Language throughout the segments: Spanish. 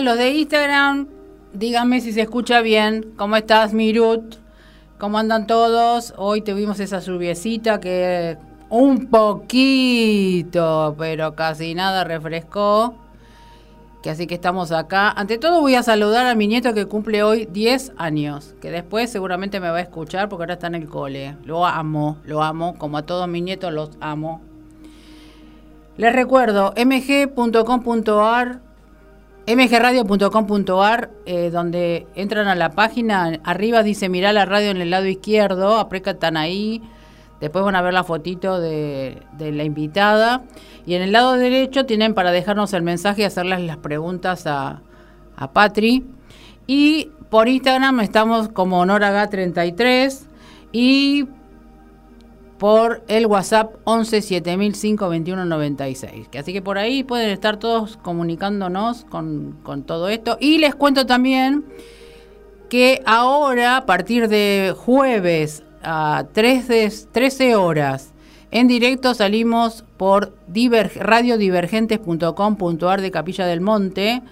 Los de Instagram, díganme si se escucha bien. ¿Cómo estás, Mirut? ¿Cómo andan todos? Hoy tuvimos esa lluviecita que un poquito, pero casi nada refrescó. Que así que estamos acá. Ante todo voy a saludar a mi nieto que cumple hoy 10 años, que después seguramente me va a escuchar porque ahora está en el cole. Lo amo, lo amo, como a todos mis nietos los amo. Les recuerdo, mg.com.ar mgradio.com.ar, eh, donde entran a la página, arriba dice mirá la radio en el lado izquierdo, apretan ahí, después van a ver la fotito de, la invitada, y en el lado derecho tienen para dejarnos el mensaje y hacerles las preguntas a, Patri. Y por Instagram estamos como honoraga33 y por el WhatsApp 11 7005 2196. Así que por ahí pueden estar todos comunicándonos con, todo esto. Y les cuento también que ahora, a partir de jueves a 13, horas, en directo salimos por radiodivergentes.com.ar de Capilla del Monte,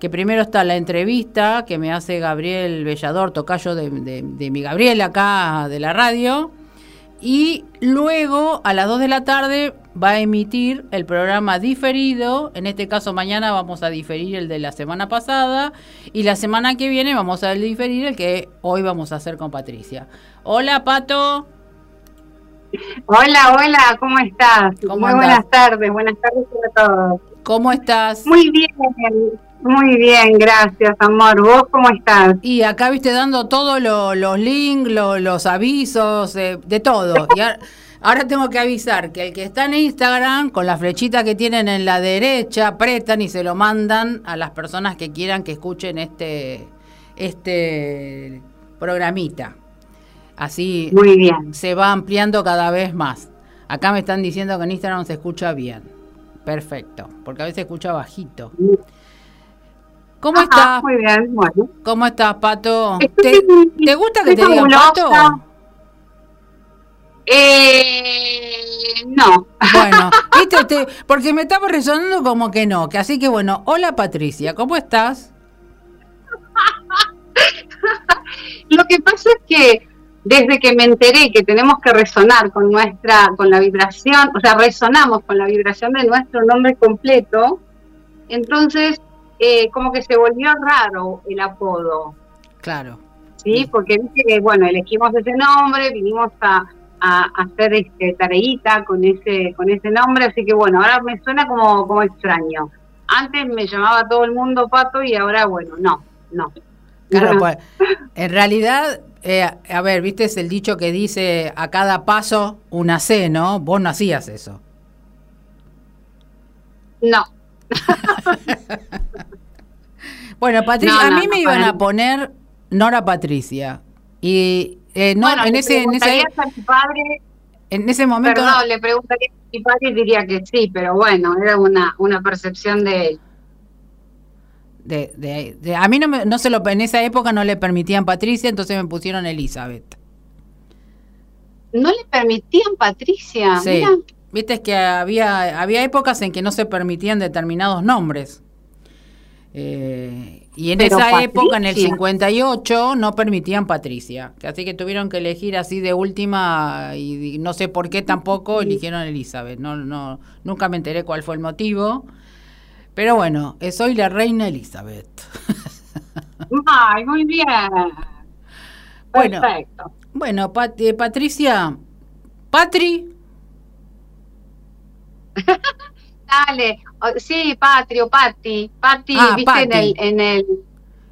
que primero está la entrevista que me hace Gabriel Bellador, tocayo de, de mi Gabriel acá de la radio y luego a las 2 de la tarde va a emitir el programa diferido. En este caso mañana vamos a diferir el de la semana pasada y la semana que viene vamos a diferir el que hoy vamos a hacer con Patricia. Hola Pato. Hola, hola, ¿cómo estás? Muy buenas tardes, buenas tardes a todos. ¿Cómo estás? Muy bien, muy bien, gracias, amor. ¿Vos cómo estás? Y acá viste dando todos los links, los avisos, eh, de todo. Y ahora, tengo que avisar que el que está en Instagram, con la flechita que tienen en la derecha, apretan y se lo mandan a las personas que quieran que escuchen este, este programita. Así Muy bien. se va ampliando cada vez más. Acá me están diciendo que en Instagram se escucha bien. Perfecto, porque a veces se escucha bajito. ¿Cómo estás? Muy bien, bueno. ¿Cómo estás, Pato? ¿Te, gusta que te digan Pato? Eh, no. Bueno, porque me estaba resonando como que no, que así que bueno, hola Patricia, ¿cómo estás? Lo que pasa es que desde que me enteré que tenemos que resonar con nuestra, con la vibración, o sea, resonamos con la vibración de nuestro nombre completo, entonces eh, como que se volvió raro el apodo. Claro. Sí, porque bueno, elegimos ese nombre, vinimos a, hacer este tareita con ese, con ese nombre, así que bueno, ahora me suena como, como extraño. Antes me llamaba todo el mundo Pato y ahora, bueno, no, no. Claro, pues, en realidad, eh, a ver, viste es el dicho que dice a cada paso una C, ¿no? Vos no hacías eso. No. bueno, Patricia, a mí me iban a poner Nora Patricia. Y eh, no, en ese, en ese, padre, en ese momento. Perdón, le preguntaría a mi padre y diría que sí, pero bueno, era una, una percepción de él. De, de, a mí no, me, no se lo en esa época no le permitían Patricia, entonces me pusieron Elizabeth. No le permitían Patricia. Sí. Viste que había, había épocas en que no se permitían determinados nombres. Eh, y en esa época, en el 58, no permitían Patricia. Así que tuvieron que elegir así de última y no sé por qué tampoco eligieron Elizabeth. No, no, nunca me enteré cuál fue el motivo. Pero bueno, eh, soy la reina Elizabeth. Ay, muy bien. Perfecto. Bueno, eh, Patricia, Patri, Dale, sí, Patrio, Pati, Pati, ah, viste en el, en el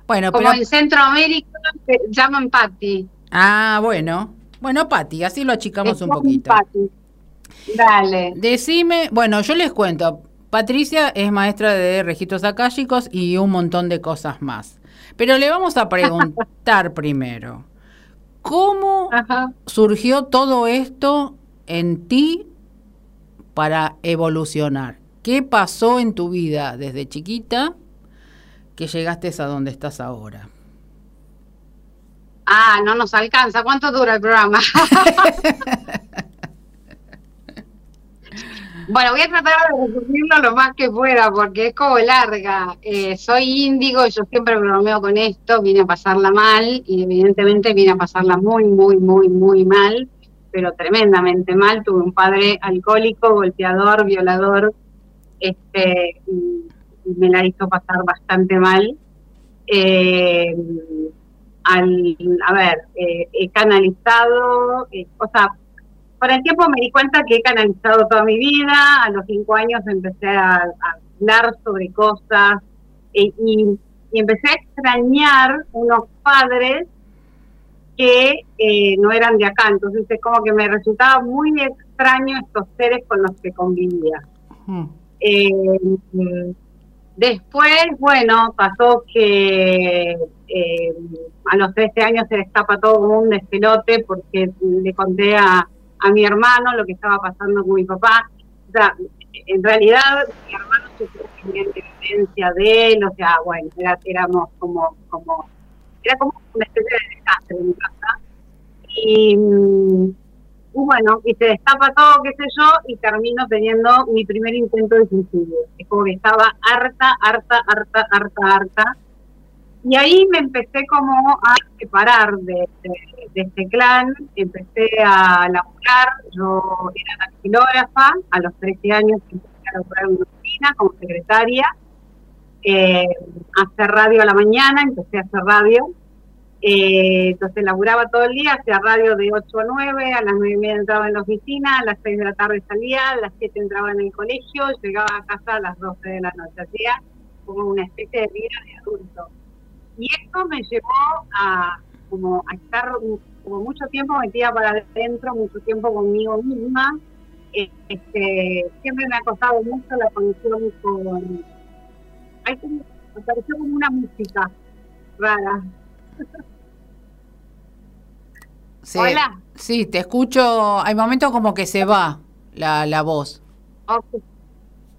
bueno, como en Centroamérica se llaman Pati. Ah, bueno, bueno, Pati, así lo achicamos un poquito. Dale. Decime, bueno, yo les cuento, Patricia es maestra de registros akáshicos y un montón de cosas más. Pero le vamos a preguntar primero, ¿cómo surgió todo esto en ti para evolucionar. ¿Qué pasó en tu vida desde chiquita que llegaste a donde estás ahora? Ah, no nos alcanza. ¿Cuánto dura el programa? bueno, voy a tratar de resumirlo lo más que pueda porque es como larga. Eh, soy índigo, yo siempre bromeo con esto, vine a pasarla mal y evidentemente vine a pasarla muy, muy, muy, muy mal, pero tremendamente mal. Tuve un padre alcohólico, golpeador, violador, este, y, me la hizo pasar bastante mal. Eh, al, a ver, eh, he canalizado, eh, o sea, con el tiempo me di cuenta que he canalizado toda mi vida, a los cinco años empecé a, hablar sobre cosas y, empecé a extrañar unos padres que no eran de acá, entonces es como que me resultaba muy extraño estos seres con los que convivía. Después, bueno, pasó que eh, a los 13 años se destapa todo como un despelote porque le conté a, a mi hermano lo que estaba pasando con mi papá. O sea, en realidad mi hermano sufrió dependencia de él, o sea, bueno, era, éramos como, como, era como una especie de desastre en mi casa. Y mm, y bueno, y se destapa todo, qué sé yo, y termino teniendo mi primer intento de suicidio. Es como que estaba harta, harta, harta, harta, harta. Y ahí me empecé como a separar de, este clan, empecé a laburar, yo era taxilógrafa, a los 13 años empecé a laburar en una oficina como secretaria, eh, hacer radio a la mañana, empecé a hacer radio, eh, entonces laburaba todo el día, hacía radio de 8 a 9, a las 9 y media entraba en la oficina, a las 6 de la tarde salía, a las 7 entraba en el colegio, llegaba a casa a las 12 de la noche, hacía como una especie de vida de adulto. Y esto me llevó a como a estar como mucho tiempo metida para adentro, mucho tiempo conmigo misma. Este, siempre me ha costado mucho la conexión con... Hay como, una música rara. Sí, Hola. Sí, te escucho. Hay momentos como que se va la, la voz. Ok,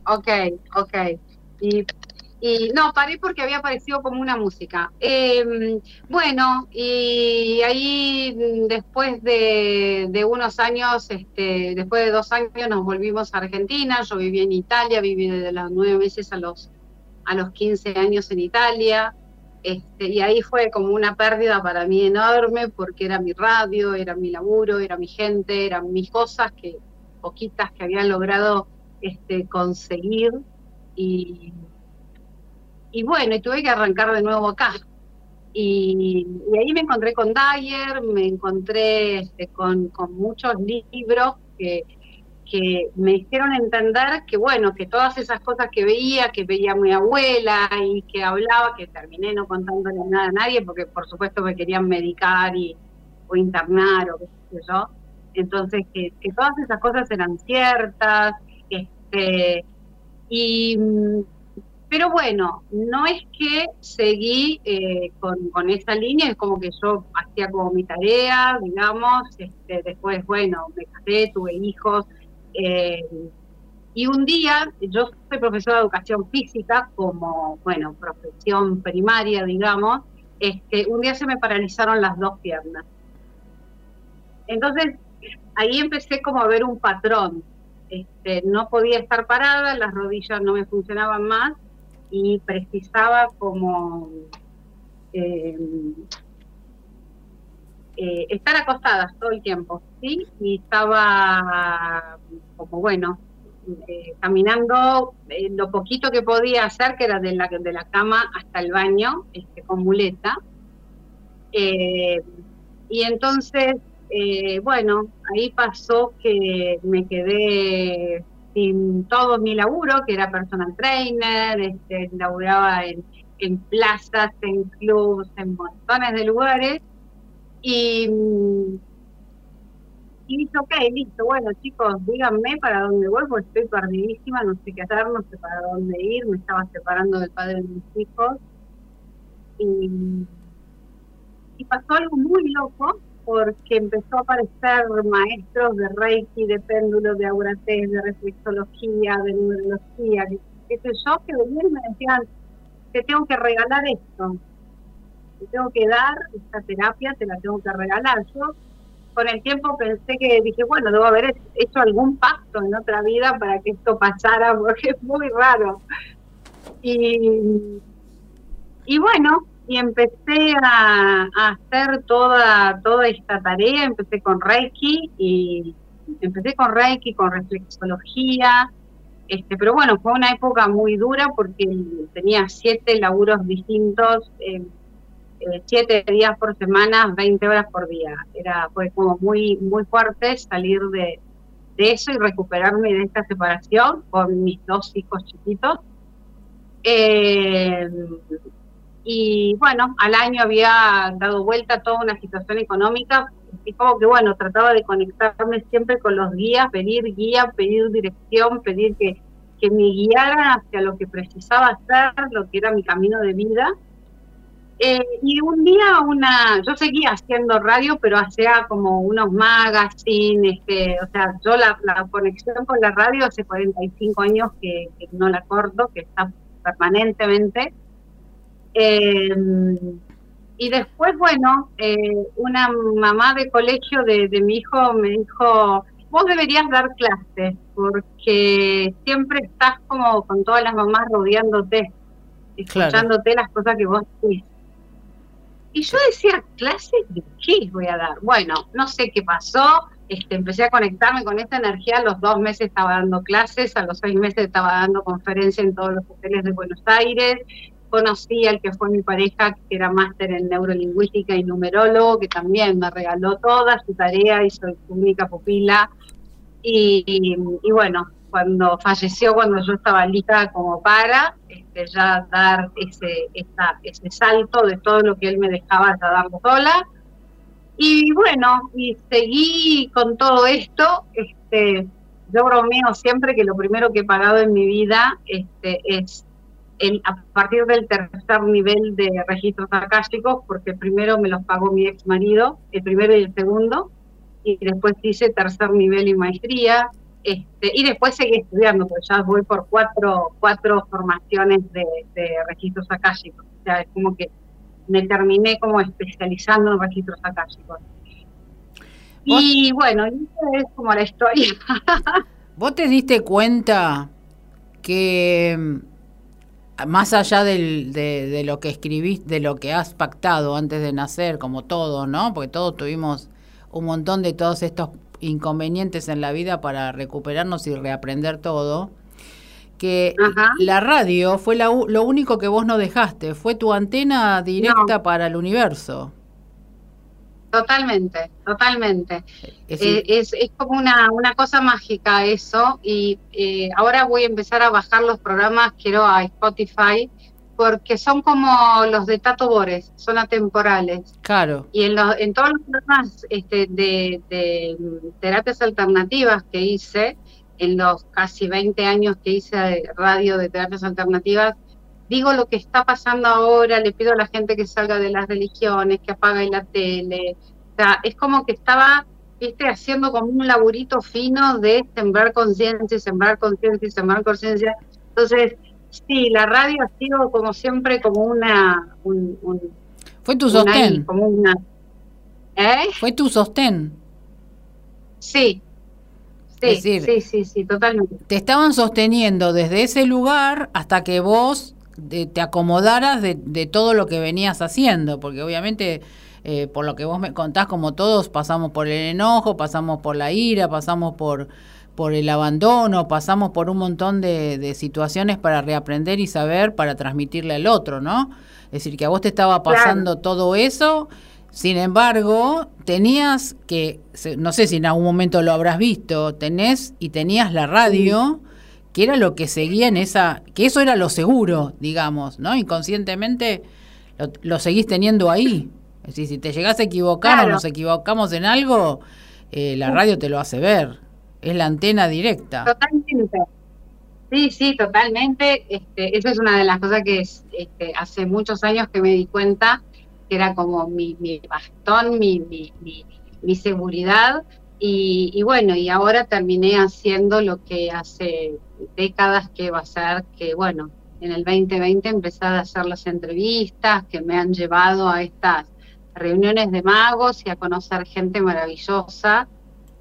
ok. okay. Y, y no, paré porque había aparecido como una música. Em, bueno, y ahí después de, de, unos años, este, después de dos años nos volvimos a Argentina. Yo viví en Italia, viví desde los nueve meses a los, a los 15 años en Italia. Este, y ahí fue como una pérdida para mí enorme porque era mi radio, era mi laburo, era mi gente, eran mis cosas que poquitas que había logrado este, conseguir y, y bueno, y tuve que arrancar de nuevo acá. Y, ahí me encontré con Dyer, me encontré este, con, con muchos libros que, que me hicieron entender que, bueno, que todas esas cosas que veía, que veía mi abuela y que hablaba, que terminé no contándole nada a nadie, porque por supuesto me querían medicar y, o internar o qué sé yo. Entonces, que, todas esas cosas eran ciertas. Este, y, pero bueno, no es que seguí eh, con, con, esa línea, es como que yo hacía como mi tarea, digamos, este, después, bueno, me casé, tuve hijos, eh, y un día, yo soy profesora de educación física como, bueno, profesión primaria, digamos, este, un día se me paralizaron las dos piernas. Entonces, ahí empecé como a ver un patrón. Este, no podía estar parada, las rodillas no me funcionaban más y precisaba como eh, eh, estar acostadas todo el tiempo, ¿sí? Y estaba como, bueno, eh, caminando eh, lo poquito que podía hacer, que era de la, de la cama hasta el baño, este, con muleta. y entonces, bueno, ahí pasó que me quedé sin todo mi laburo, que era personal trainer, este, laburaba en, en plazas, en clubs, en montones de lugares, y, y dice, ok, listo, bueno chicos, díganme para dónde voy, porque estoy perdidísima, no sé qué hacer, no sé para dónde ir, me estaba separando del padre de mis hijos. Y, pasó algo muy loco, porque empezó a aparecer maestros de Reiki, de péndulo, de auratés, de reflexología, de numerología, qué sé yo, que venían y me decían, te tengo que regalar esto. Te tengo que dar esta terapia, te la tengo que regalar. Yo con el tiempo pensé que dije, bueno, debo haber hecho algún pacto en otra vida para que esto pasara, porque es muy raro. Y, y bueno, y empecé a, hacer toda, toda esta tarea, empecé con Reiki y empecé con Reiki, con reflexología, este, pero bueno, fue una época muy dura porque tenía siete laburos distintos, eh, eh, siete días por semana, 20 horas por día. Era, fue como muy, muy fuerte salir de, eso y recuperarme de esta separación con mis dos hijos chiquitos. Eh, y bueno, al año había dado vuelta toda una situación económica y como que bueno, trataba de conectarme siempre con los guías, pedir guía, pedir dirección, pedir que, que me guiaran hacia lo que precisaba hacer, lo que era mi camino de vida. Eh, y un día una, yo seguía haciendo radio, pero hacía como unos magazines, este, o sea, yo la, conexión con la radio hace 45 años que, que no la corto, que está permanentemente. Eh, y después, bueno, eh, una mamá de colegio de, mi hijo me dijo, vos deberías dar clases porque siempre estás como con todas las mamás rodeándote, escuchándote las cosas que vos decís. Y yo decía, ¿clases de qué voy a dar? Bueno, no sé qué pasó, este, empecé a conectarme con esta energía, a los dos meses estaba dando clases, a los seis meses estaba dando conferencia en todos los hoteles de Buenos Aires, conocí al que fue mi pareja, que era máster en neurolingüística y numerólogo, que también me regaló toda su tarea y soy su única pupila. Y, bueno, cuando falleció, cuando yo estaba lista como para, este, ya dar ese, ese salto de todo lo que él me dejaba ya darlo sola. Y bueno, y seguí con todo esto. Este, yo bromeo siempre que lo primero que he pagado en mi vida este, es a partir del tercer nivel de registros akáshicos, porque primero me los pagó mi ex marido, el primero y el segundo, y después hice tercer nivel y maestría, este, y después seguí estudiando, porque ya voy por cuatro, cuatro formaciones de, registros akáshicos. O sea, es como que me terminé como especializando en registros akáshicos. Y bueno, es como la historia. ¿Vos te diste cuenta que más allá del, de, lo que escribiste, de lo que has pactado antes de nacer, como todos, ¿no? Porque todos tuvimos un montón de todos estos inconvenientes en la vida para recuperarnos y reaprender todo, que la radio fue lo único que vos no dejaste, fue tu antena directa para el universo. Totalmente, totalmente. Es, eh, como una, una, cosa mágica eso y eh, ahora voy a empezar a bajar los programas, quiero a Spotify, porque son como los de Tato Bores, son atemporales. Claro. Y en, en todos los programas este, de, de, terapias alternativas que hice, en los casi 20 años que hice de radio de terapias alternativas, digo lo que está pasando ahora, le pido a la gente que salga de las religiones, que apague la tele. O sea, es como que estaba, viste, haciendo como un laburito fino de sembrar conciencia, sembrar conciencia sembrar conciencia. Entonces, sí, la radio ha sido como siempre como una... Fue tu sostén. como una, ¿eh? Fue tu sostén. Sí, Sí, sí, sí, sí, totalmente. Te estaban sosteniendo desde ese lugar hasta que vos te acomodaras de, todo lo que venías haciendo, porque obviamente eh, por lo que vos me contás, como todos, pasamos por el enojo, pasamos por la ira, pasamos por, por el abandono, pasamos por un montón de, situaciones para reaprender y saber para transmitirle al otro, ¿no? Es decir, que a vos te estaba pasando todo eso, sin embargo, tenías que, no sé si en algún momento lo habrás visto, tenés y tenías la radio que era lo que seguía en esa, que eso era lo seguro, digamos, ¿no? Inconscientemente lo, seguís teniendo ahí. Es decir, si te llegas a equivocar o nos equivocamos en algo, eh, la radio te lo hace ver. Es la antena directa. Totalmente. Sí, sí, totalmente. Este, esa es una de las cosas que este, hace muchos años que me di cuenta que era como mi, mi bastón, mi, mi, mi seguridad, y, bueno, y ahora terminé haciendo lo que hace décadas que va a ser que, bueno, en el 2020 empecé a hacer las entrevistas que me han llevado a estas reuniones de magos y a conocer gente maravillosa.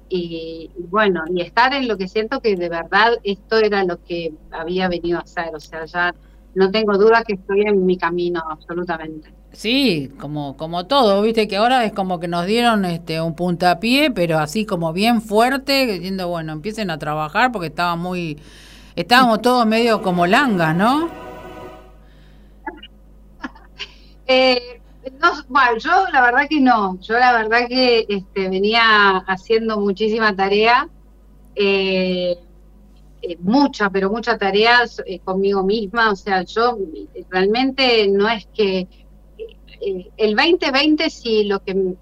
Y, bueno, y estar en lo que siento que de verdad esto era lo que había venido a hacer. O sea, ya no tengo duda que estoy en mi camino, absolutamente. Sí, como, como todo, viste que ahora es como que nos dieron este un puntapié, pero así como bien fuerte, diciendo, bueno, empiecen a trabajar porque estaba muy, estábamos todos medio como langas, ¿no? Eh, no, bueno, yo la verdad que no, yo la verdad que este, venía haciendo muchísima tarea, eh, eh, mucha, pero muchas tareas conmigo misma, o sea, yo realmente no es que el 2020 si lo que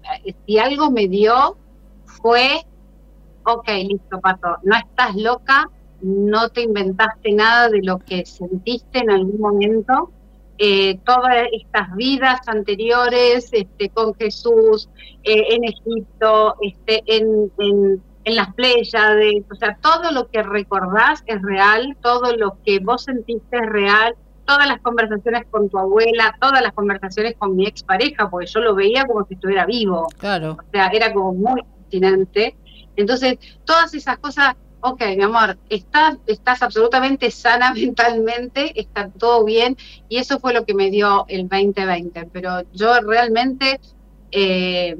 si algo me dio fue, ok, listo, Pato, no estás loca, no te inventaste nada de lo que sentiste en algún momento, eh, todas estas vidas anteriores este, con Jesús eh, en Egipto, este, en, en, las Pléyades, o sea, todo lo que recordás es real, todo lo que vos sentiste es real, todas las conversaciones con tu abuela, todas las conversaciones con mi expareja, porque yo lo veía como si estuviera vivo. Claro. O sea, era como muy fascinante. Entonces, todas esas cosas ok, mi amor, estás, estás absolutamente sana mentalmente, está todo bien, y eso fue lo que me dio el 2020, pero yo realmente, eh,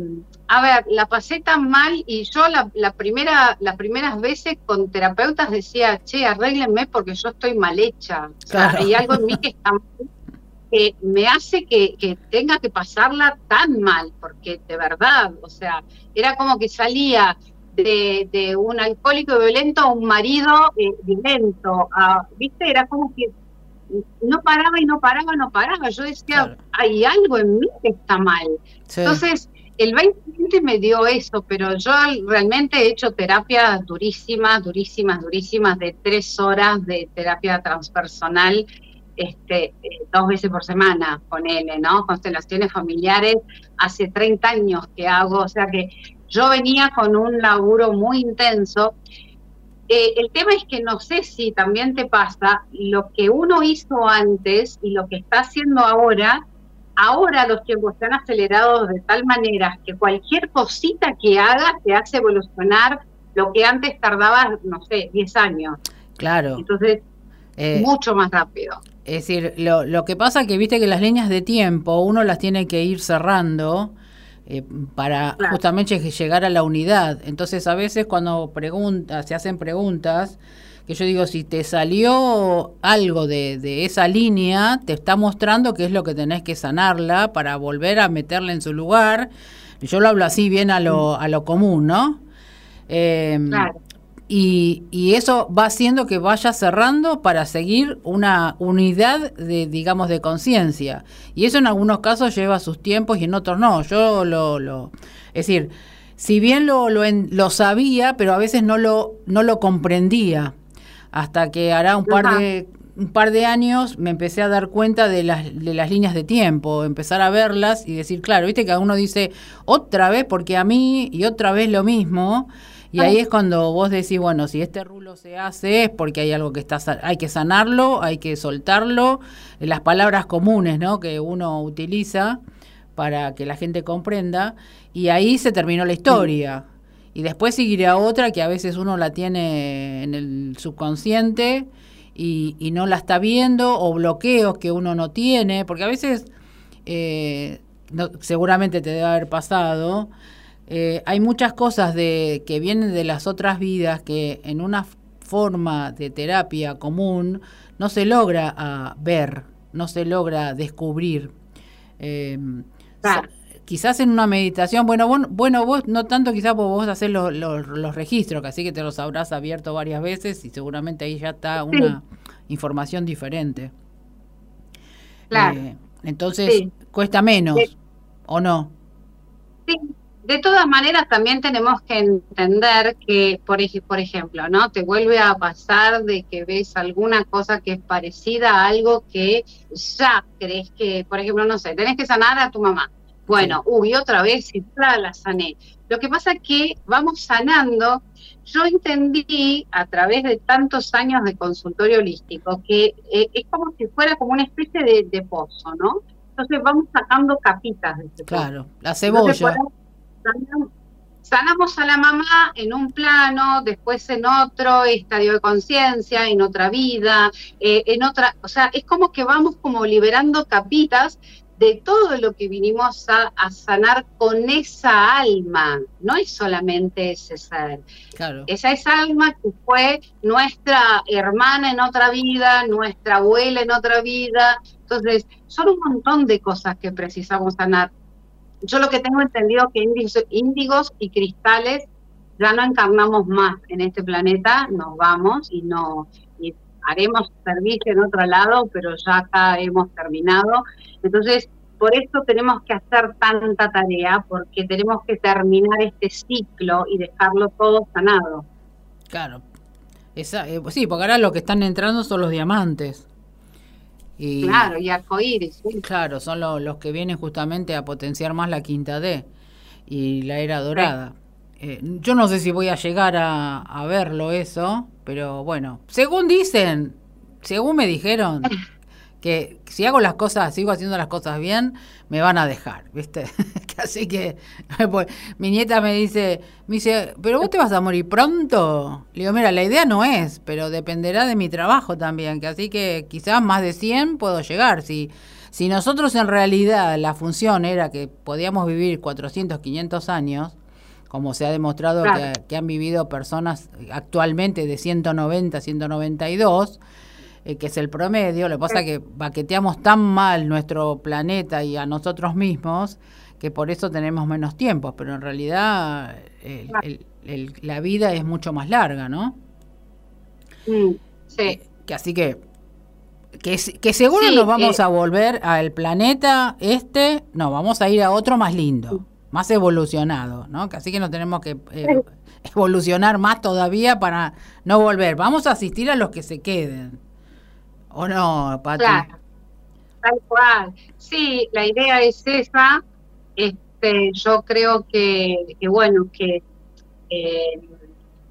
a ver, la pasé tan mal y yo la, la, primera, las primeras veces con terapeutas decía, che, arréglenme porque yo estoy mal hecha, hay algo en mí que está mal que me hace que, que, tenga que pasarla tan mal, porque de verdad, o sea, era como que salía de, un alcohólico violento a un marido eh, violento. ¿Viste? Era como que no paraba y no paraba, no paraba. Yo decía, hay algo en mí que está mal. Entonces, el 2020 me dio eso, pero yo realmente he hecho terapias durísimas, durísimas, durísimas, de tres horas de terapia transpersonal, este, eh, dos veces por semana, con él, ¿no? Constelaciones familiares, hace 30 años que hago, o sea que yo venía con un laburo muy intenso. Eh, el tema es que no sé si también te pasa lo que uno hizo antes y lo que está haciendo ahora. Ahora los tiempos están acelerados de tal manera que cualquier cosita que hagas te hace evolucionar lo que antes tardaba, no sé, 10 años. Claro. Entonces, eh, mucho más rápido. Es decir, lo, lo que pasa es que viste que las líneas de tiempo uno las tiene que ir cerrando eh, para justamente llegar a la unidad. Entonces a veces cuando pregunta, se hacen preguntas, que yo digo, si te salió algo de, de, esa línea, te está mostrando qué es lo que tenés que sanarla para volver a meterla en su lugar. Yo lo hablo así bien a lo, a lo común, ¿no? Eh, claro. Y, y, eso va haciendo que vaya cerrando para seguir una unidad de, digamos, de conciencia. Y eso en algunos casos lleva sus tiempos y en otros no. Yo lo, lo es decir, si bien lo, lo, lo sabía, pero a veces no lo, no lo comprendía. Hasta que hará un par de un par de años me empecé a dar cuenta de las, de las líneas de tiempo, empezar a verlas y decir, claro, viste que uno dice otra vez porque a mí y otra vez lo mismo. Y ahí es cuando vos decís, bueno, si este rulo se hace es porque hay algo que está, hay que sanarlo, hay que soltarlo, las palabras comunes, ¿no? Que uno utiliza para que la gente comprenda, y ahí se terminó la historia. Y después seguirá otra que a veces uno la tiene en el subconsciente y, y no la está viendo, o bloqueos que uno no tiene, porque a veces, eh, seguramente te debe haber pasado, eh, hay muchas cosas de, que vienen de las otras vidas que en una forma de terapia común no se logra ah, ver, no se logra descubrir. Em, quizás en una meditación, bueno, vos, bueno, vos no tanto quizás vos hacer los, los, registros, que así que te los habrás abierto varias veces y seguramente ahí ya está una información diferente. Claro. Eh, entonces, cuesta menos, ¿o no? Sí, de todas maneras, también tenemos que entender que, por, por ejemplo, ¿no? Te vuelve a pasar de que ves alguna cosa que es parecida a algo que ya crees que, por ejemplo, no sé, tenés que sanar a tu mamá. Bueno, uy, otra vez, y la sané. Lo que pasa es que vamos sanando. Yo entendí a través de tantos años de consultorio holístico que eh, es como si fuera como una especie de, pozo, ¿no? Entonces vamos sacando capitas de ese pozo. Claro, la cebolla. Sanamos a la mamá en un plano, después en otro estadio de conciencia, en otra vida, eh, en otra, o sea, es como que vamos como liberando capitas de todo lo que vinimos a, sanar con esa alma, no es solamente ese ser. Claro. Esa es alma que fue nuestra hermana en otra vida, nuestra abuela en otra vida. Entonces, son un montón de cosas que precisamos sanar. Yo lo que tengo entendido que índigos y cristales ya no encarnamos más en este planeta, nos vamos y no haremos servicio en otro lado, pero ya acá hemos terminado. Entonces, por eso tenemos que hacer tanta tarea, porque tenemos que terminar este ciclo y dejarlo todo sanado. Claro. Esa, eh, sí, porque ahora lo que están entrando son los diamantes. Y, claro, y arcoíris. Claro, son los que vienen justamente a potenciar más la quinta D y la era dorada. Eh, yo no sé si voy a llegar a, a verlo eso, pero bueno, según dicen, según me dijeron, que si hago las cosas, sigo haciendo las cosas bien, me van a dejar, ¿viste? Así que pues, mi nieta me dice, me dice, "¿Pero vos te vas a morir pronto?" Le digo, "Mira, la idea no es, pero dependerá de mi trabajo también, que así que quizás más de 100 puedo llegar si si nosotros en realidad la función era que podíamos vivir 400, 500 años, como se ha demostrado que, que, han vivido personas actualmente de 190, 192, eh, que es el promedio. Lo que pasa es que baqueteamos tan mal nuestro planeta y a nosotros mismos que por eso tenemos menos tiempo, pero en realidad la vida es mucho más larga, ¿no? Mm, sí. Eh, que así que que, que seguro nos vamos eh. a volver al planeta este, no, vamos a ir a otro más lindo, más evolucionado, ¿no? Que así que no tenemos que evolucionar más todavía para no volver. Vamos a asistir a los que se queden. ¿O no, Pati? Claro, tal cual. Sí, la idea es esa. Este, yo creo que, bueno, que eh,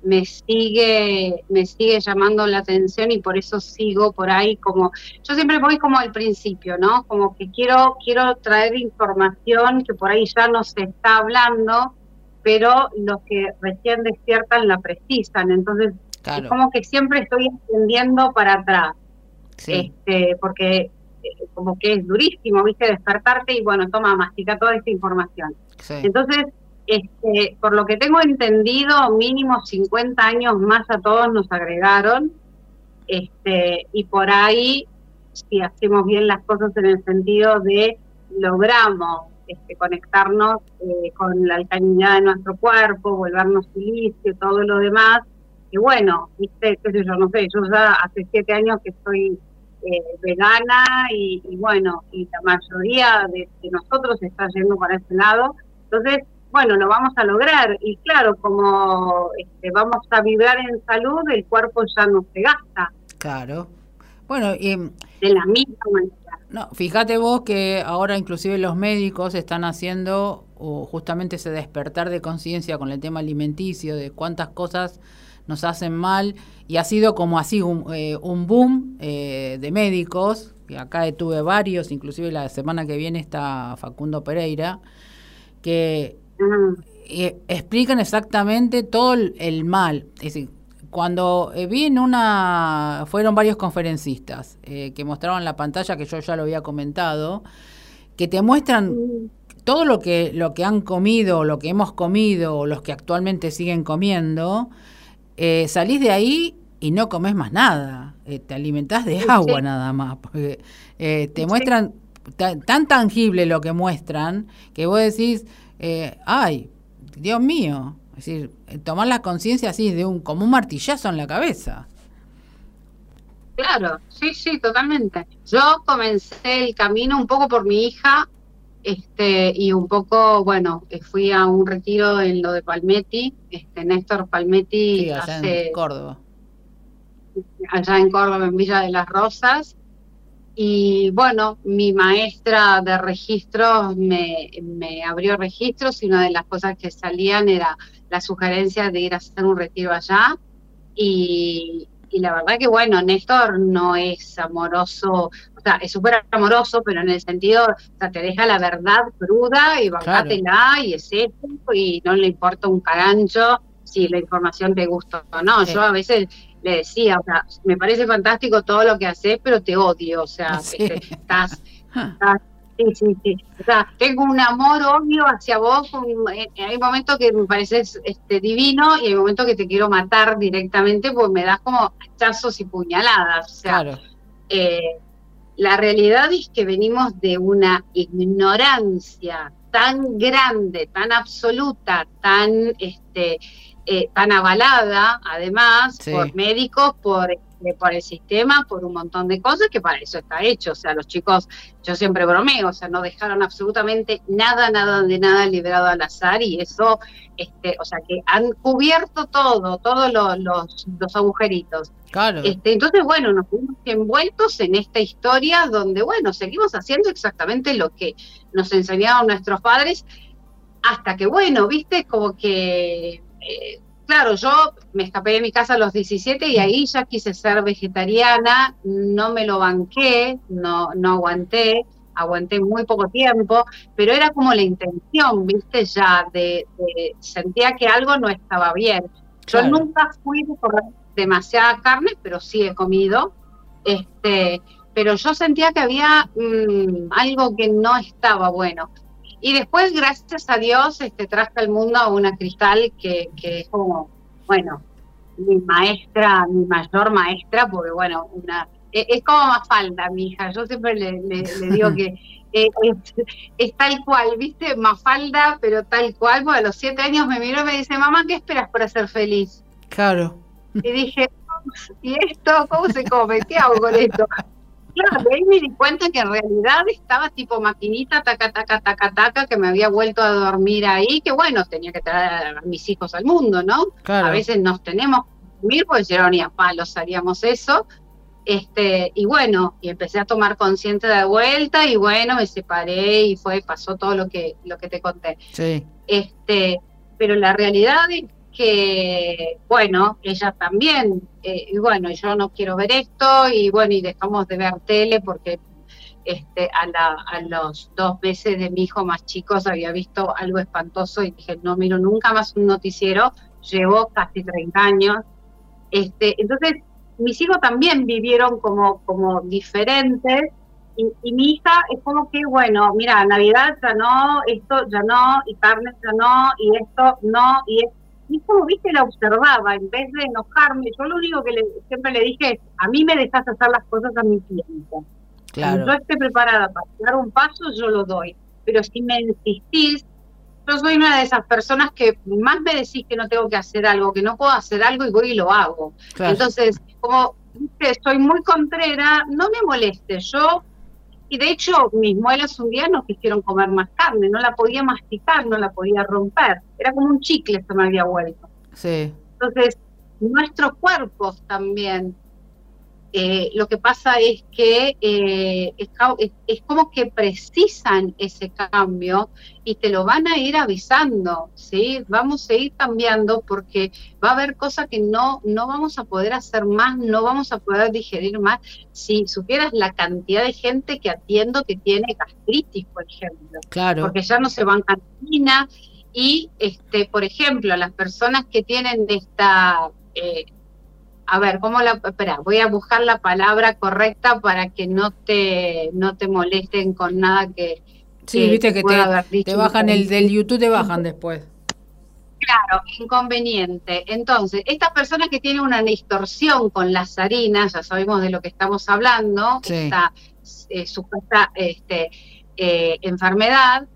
me sigue, me sigue llamando la atención y por eso sigo por ahí como, yo siempre voy como al principio, ¿no? Como que quiero, quiero traer información que por ahí ya no se está hablando, pero los que recién despiertan la precisan. Entonces, es como que siempre estoy entendiendo para atrás. Este, porque eh, como que es durísimo, viste, despertarte y bueno, toma, mastica toda esta información. Entonces, este, por lo que tengo entendido, mínimo 50 años más a todos nos agregaron, este, y por ahí, si hacemos bien las cosas en el sentido de logramos este, conectarnos eh, con la alcalinidad de nuestro cuerpo, volvernos silicio, todo lo demás, y bueno, viste, qué sé yo, no sé, yo ya hace siete años que estoy eh, vegana y, bueno, y la mayoría de, nosotros está yendo para ese lado. Entonces, bueno, lo vamos a lograr. Y claro, como este, vamos a vibrar en salud, el cuerpo ya no se gasta. Claro. Bueno, y... De la misma manera. No, fíjate vos que ahora inclusive los médicos están haciendo justamente ese despertar de conciencia con el tema alimenticio, de cuántas cosas nos hacen mal. Y ha sido como así un, eh, un boom eh, de médicos, que acá tuve varios, inclusive la semana que viene está Facundo Pereira, que eh, explican exactamente todo el, mal. Es decir, cuando vi en una, fueron varios conferencistas que mostraron la pantalla que yo ya lo había comentado, que te muestran todo lo que, lo que han comido, lo que hemos comido, o los que actualmente siguen comiendo, eh, salís de ahí y no comes más nada, eh, te alimentás de agua nada más, porque eh, te muestran tan, tangible lo que muestran que vos decís, eh, ay, Dios mío, es decir, tomar la conciencia así de un como un martillazo en la cabeza. Claro, sí, sí, totalmente. Yo comencé el camino un poco por mi hija, este, y un poco, bueno, eh, fui a un retiro en lo de Palmetti, este, Néstor Palmetti allá en Córdoba. Allá en Córdoba, en Villa de las Rosas. y bueno, mi maestra de registros me, me abrió registros y una de las cosas que salían era la sugerencia de ir a hacer un retiro allá. Y, y la verdad que bueno, Néstor no es amoroso, o sea, es súper amoroso, pero en el sentido, o sea, te deja la verdad cruda y bancátela y es esto, y no le importa un carancho si la información te gusta o no. Yo a veces le decía, o sea, me parece fantástico todo lo que haces, pero te odio, o sea, este, estás, estás Sí, sí, sí. O sea, tengo un amor obvio hacia vos. Eh, hay momentos que me pareces este, divino y hay momentos que te quiero matar directamente porque me das como hachazos y puñaladas. O sea, eh, la realidad es que venimos de una ignorancia tan grande, tan absoluta, tan, este, eh, tan avalada, además, por médicos, por por el sistema, por un montón de cosas, que para eso está hecho. O sea, los chicos, yo siempre bromeo, o sea, no dejaron absolutamente nada, nada de nada liberado al azar y eso, este, o sea, que han cubierto todo, todos los, los, agujeritos. Claro. Este, entonces, bueno, nos fuimos envueltos en esta historia donde, bueno, seguimos haciendo exactamente lo que nos enseñaron nuestros padres, hasta que, bueno, viste, como que... Eh, claro, yo me escapé de mi casa a los 17 y ahí ya quise ser vegetariana, no me lo banqué, no, no aguanté, aguanté muy poco tiempo, pero era como la intención, viste, ya de, sentía que algo no estaba bien. Yo nunca fui de comer demasiada carne, pero sí he comido, este, pero yo sentía que había mm, algo que no estaba bueno. Y después, gracias a Dios, este, traje al mundo a una cristal que, que es como, bueno, mi maestra, mi mayor maestra, porque bueno, una e, es, como más falda, mi hija. Yo siempre le, digo que es, es, tal cual, ¿viste? Mafalda, pero tal cual, porque a los siete años me miró y me dice, mamá, ¿qué esperas para ser feliz? Claro. Y dije, ¿y esto? ¿Cómo se come? ¿Qué hago con esto? Claro, ahí me di cuenta que en realidad estaba tipo maquinita, taca, taca, taca, taca, que me había vuelto a dormir ahí, que bueno, tenía que traer a mis hijos al mundo, ¿no? A veces nos tenemos que dormir, pues yo ni a palos haríamos eso. Este, y bueno, y empecé a tomar consciente de vuelta, y bueno, me separé y fue, pasó todo lo que, lo que te conté. Sí. Este, pero la realidad es que, bueno, ella también, eh, y bueno, yo no quiero ver esto, y bueno, y dejamos de ver tele porque este, a, la, a los dos meses de mi hijo más chicos había visto algo espantoso y dije, no miro nunca más un noticiero, llevo casi 30 años. Este, entonces, mis hijos también vivieron como, como diferentes y, mi hija es como que, bueno, mira, Navidad ya no, esto ya no, y carne ya no, y esto no, y esto y como viste, la observaba, en vez de enojarme, yo lo único que siempre le dije es, a mí me dejas hacer las cosas a mi tiempo. Claro. Cuando yo esté preparada para dar un paso, yo lo doy. Pero si me insistís, yo soy una de esas personas que más me decís que no tengo que hacer algo, que no puedo hacer algo y voy y lo hago. Entonces, como ¿viste? soy muy contrera, no me moleste, yo y de hecho, mis muelas un día no quisieron comer más carne, no la podía masticar, no la podía romper. Era como un chicle que me había vuelto. Sí. Entonces, nuestros cuerpos también eh, lo que pasa es que eh, es, como que precisan ese cambio y te lo van a ir avisando, ¿sí? Vamos a ir cambiando porque va a haber cosas que no, no vamos a poder hacer más, no vamos a poder digerir más. Si supieras la cantidad de gente que atiendo que tiene gastritis, por ejemplo, claro. porque ya no se van cantina y, este, por ejemplo, las personas que tienen esta... Eh, a ver, ¿cómo la, espera, voy a buscar la palabra correcta para que no te, no te molesten con nada que... Sí, viste que te, te bajan el del YouTube, te bajan después. Claro, inconveniente. Entonces, estas personas que tienen una distorsión con las harinas, ya sabemos de lo que estamos hablando, esta eh, supuesta este, eh, enfermedad,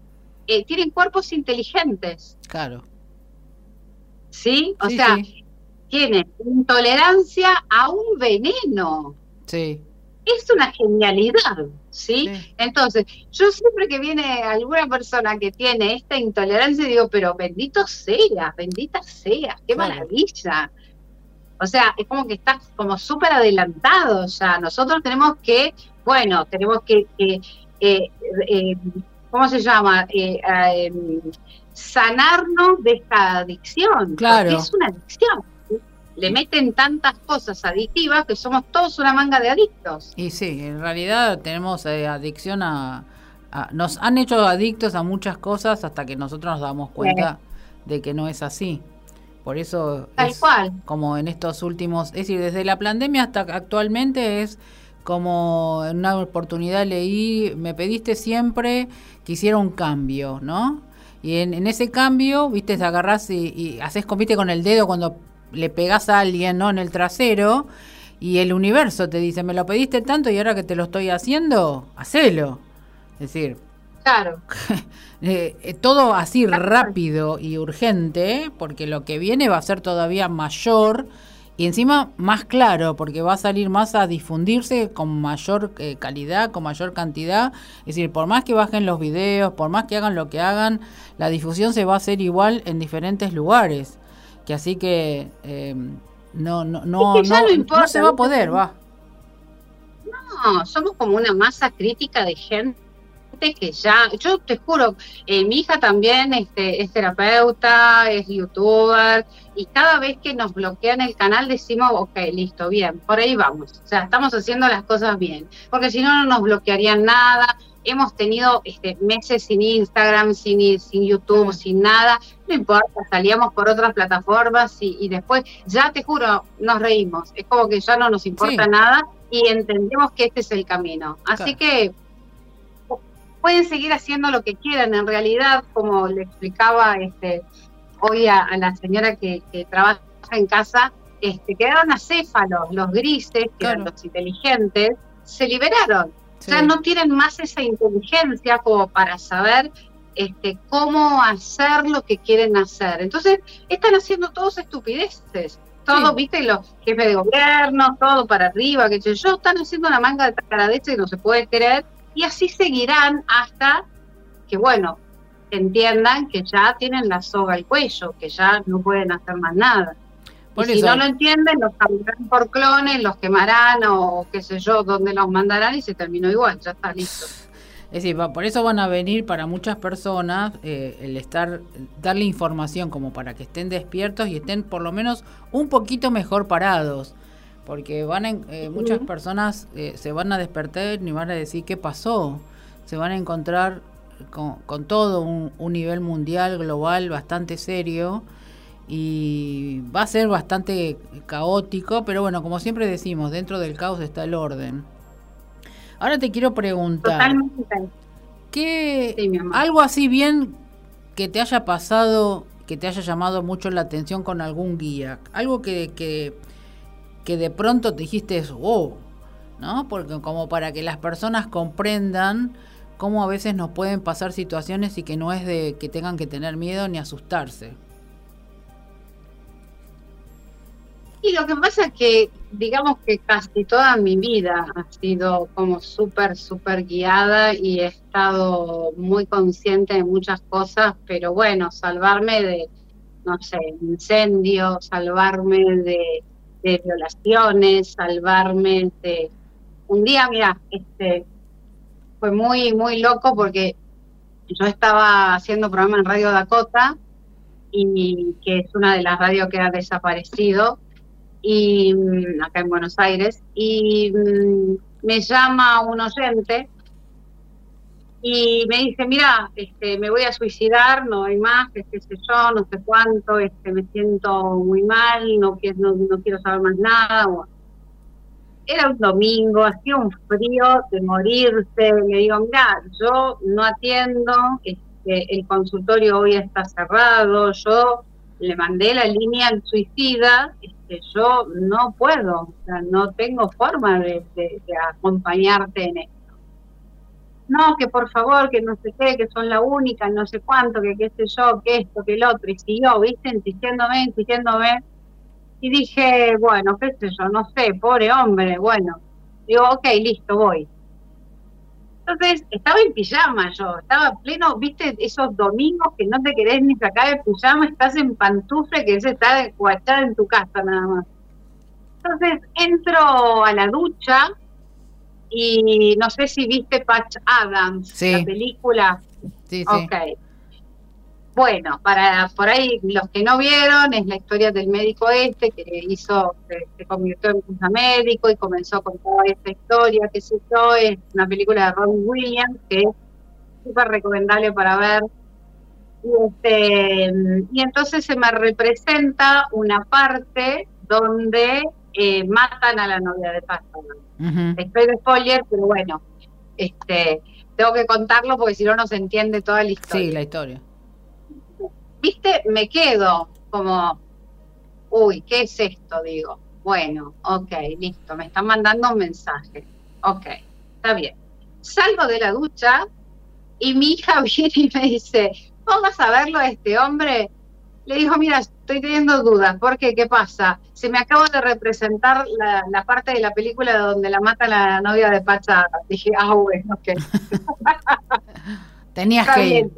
eh, tienen cuerpos inteligentes. Claro. ¿Sí? O sea, tiene intolerancia a un veneno. Sí. Es una genialidad, ¿sí? Entonces, yo siempre que viene alguna persona que tiene esta intolerancia, digo, pero bendito sea, bendita sea, qué maravilla. O sea, es como que está como súper adelantado ya. Nosotros tenemos que, bueno, tenemos que, eh, eh, ¿cómo se llama? Eh, em, sanarnos de esta adicción. Claro. es una adicción. Le meten tantas cosas adictivas que somos todos una manga de adictos. Y sí, en realidad tenemos adicción a, Nos han hecho adictos a muchas cosas hasta que nosotros nos damos cuenta de que no es así. Por eso, Tal cual. como en estos últimos, es decir, desde la pandemia hasta actualmente es como en una oportunidad leí, me pediste siempre que hiciera un cambio, ¿no? Y en, ese cambio, viste, te agarrás y, y haces, compite con el dedo cuando le pegas a alguien, ¿no? En el trasero, y el universo te dice, me lo pediste tanto y ahora que te lo estoy haciendo, hacelo. Es decir, claro. Eh, eh, todo así rápido y urgente, porque lo que viene va a ser todavía mayor y encima más claro, porque va a salir más a difundirse con mayor eh, calidad, con mayor cantidad. Es decir, por más que bajen los videos, por más que hagan lo que hagan, la difusión se va a hacer igual en diferentes lugares. Que así que no, no, no, no, se va a poder, va. No, somos como una masa crítica de gente que ya, yo te juro, eh, mi hija también este, es terapeuta, es youtuber, y cada vez que nos bloquean el canal decimos, ok, listo, bien, por ahí vamos, o sea, estamos haciendo las cosas bien, porque si no, no nos bloquearían nada, hemos tenido este, meses sin Instagram, sin, sin YouTube, sin nada, no importa, salíamos por otras plataformas y, después, ya te juro, nos reímos, es como que ya no nos importa nada y entendemos que este es el camino. Así que pueden seguir haciendo lo que quieran. En realidad, como le explicaba este, hoy a, la señora que, trabaja en casa, este, quedaron acéfalos, los grises, que eran los inteligentes, se liberaron. Ya no tienen más esa inteligencia como para saber este, cómo hacer lo que quieren hacer. Entonces, están haciendo todos estupideces. Todo, viste, los jefes de gobierno, todo para arriba, que yo, están haciendo una manga de taradeza y no se puede creer y así seguirán hasta que, bueno, entiendan que ya tienen la soga al cuello, que ya no pueden hacer más nada. Y si no lo entienden, los cambiarán por clones, los quemarán o qué sé yo, dónde los mandarán y se terminó igual, ya está listo. Es decir, por eso van a venir para muchas personas eh, el estar, darle información como para que estén despiertos y estén por lo menos un poquito mejor parados porque van eh, muchas personas eh, se van a despertar y van a decir qué pasó, se van a encontrar con, todo un, nivel mundial, global, bastante serio y va a ser bastante caótico, pero bueno, como siempre decimos, dentro del caos está el orden. Ahora te quiero preguntar, ¿qué, algo así bien que te haya pasado, que te haya llamado mucho la atención con algún guía, algo que, que que de pronto te dijiste, wow, ¿no? Porque como para que las personas comprendan cómo a veces nos pueden pasar situaciones y que no es de que tengan que tener miedo ni asustarse. Y lo que pasa es que, digamos que casi toda mi vida ha sido como súper, súper guiada y he estado muy consciente de muchas cosas, pero bueno, salvarme de, no sé, incendios, salvarme de de violaciones, salvarme de... Un día, mira, este, fue muy, muy loco porque yo estaba haciendo programa en Radio Dakota, y que es una de las radios que ha desaparecido, y mm, acá en Buenos Aires, y mm, me llama un oyente y me dice, mira, este, me voy a suicidar, no hay más, qué sé yo, no sé cuánto, este, me siento muy mal, no, no, no quiero saber más nada. Era un domingo, hacía un frío de morirse, le digo, mira, yo no atiendo, este, el consultorio hoy está cerrado, yo le mandé la línea al suicida, este, yo no puedo, o sea, no tengo forma de acompañarte en esto. No, que por favor, que no sé qué, que son la única, no sé cuánto, que qué sé yo, que esto, que el otro, y siguió, viste, insistiéndome, insistiéndome, y dije, bueno, qué sé yo, no sé, pobre hombre, bueno, digo, ok, listo, voy. Entonces, estaba en pijama yo, estaba pleno, viste, esos domingos que no te querés ni sacar el pijama, estás en pantufla que es estar guachada en tu casa nada más. Entonces, entro a la ducha, y no sé si viste Patch Adams, la película. Sí, sí. Bueno, para por ahí los que no vieron, es la historia del médico este que hizo, se, convirtió en un médico y comenzó con toda esta historia, que se hizo, es una película de Robin Williams que es súper recomendable para ver. Y, este, y entonces se me representa una parte donde eh, matan a la novia de Pasto. Estoy de spoiler, pero bueno, este, tengo que contarlo porque si no, no se entiende toda la historia. Sí, la historia viste, me quedo como, uy, ¿qué es esto? Digo, bueno, ok, listo, me están mandando un mensaje. Ok, está bien. Salgo de la ducha y mi hija viene y me dice, vamos a verlo a este hombre. Le dijo, mira, estoy teniendo dudas, ¿por qué? ¿Qué pasa? Se me acaba de representar la, parte de la película donde la mata la novia de Pachada. Dije, ah, bueno, ok. Tenías que ir.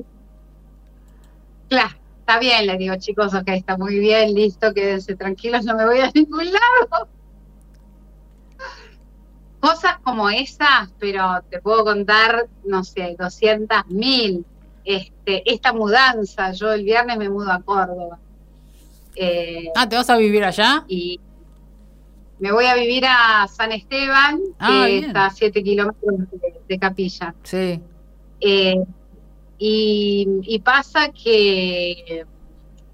Claro, está bien, le digo, chicos, ok, está muy bien, listo, quédense tranquilos, no me voy a ningún lado. Cosas como esas, pero te puedo contar, no sé, 200 mil. Este, esta mudanza, yo el viernes me mudo a Córdoba. Eh, ah, ¿te vas a vivir allá? Y me voy a vivir a San Esteban, ah, que está a 7 kilómetros de, Capilla. Sí. Eh, y, pasa que,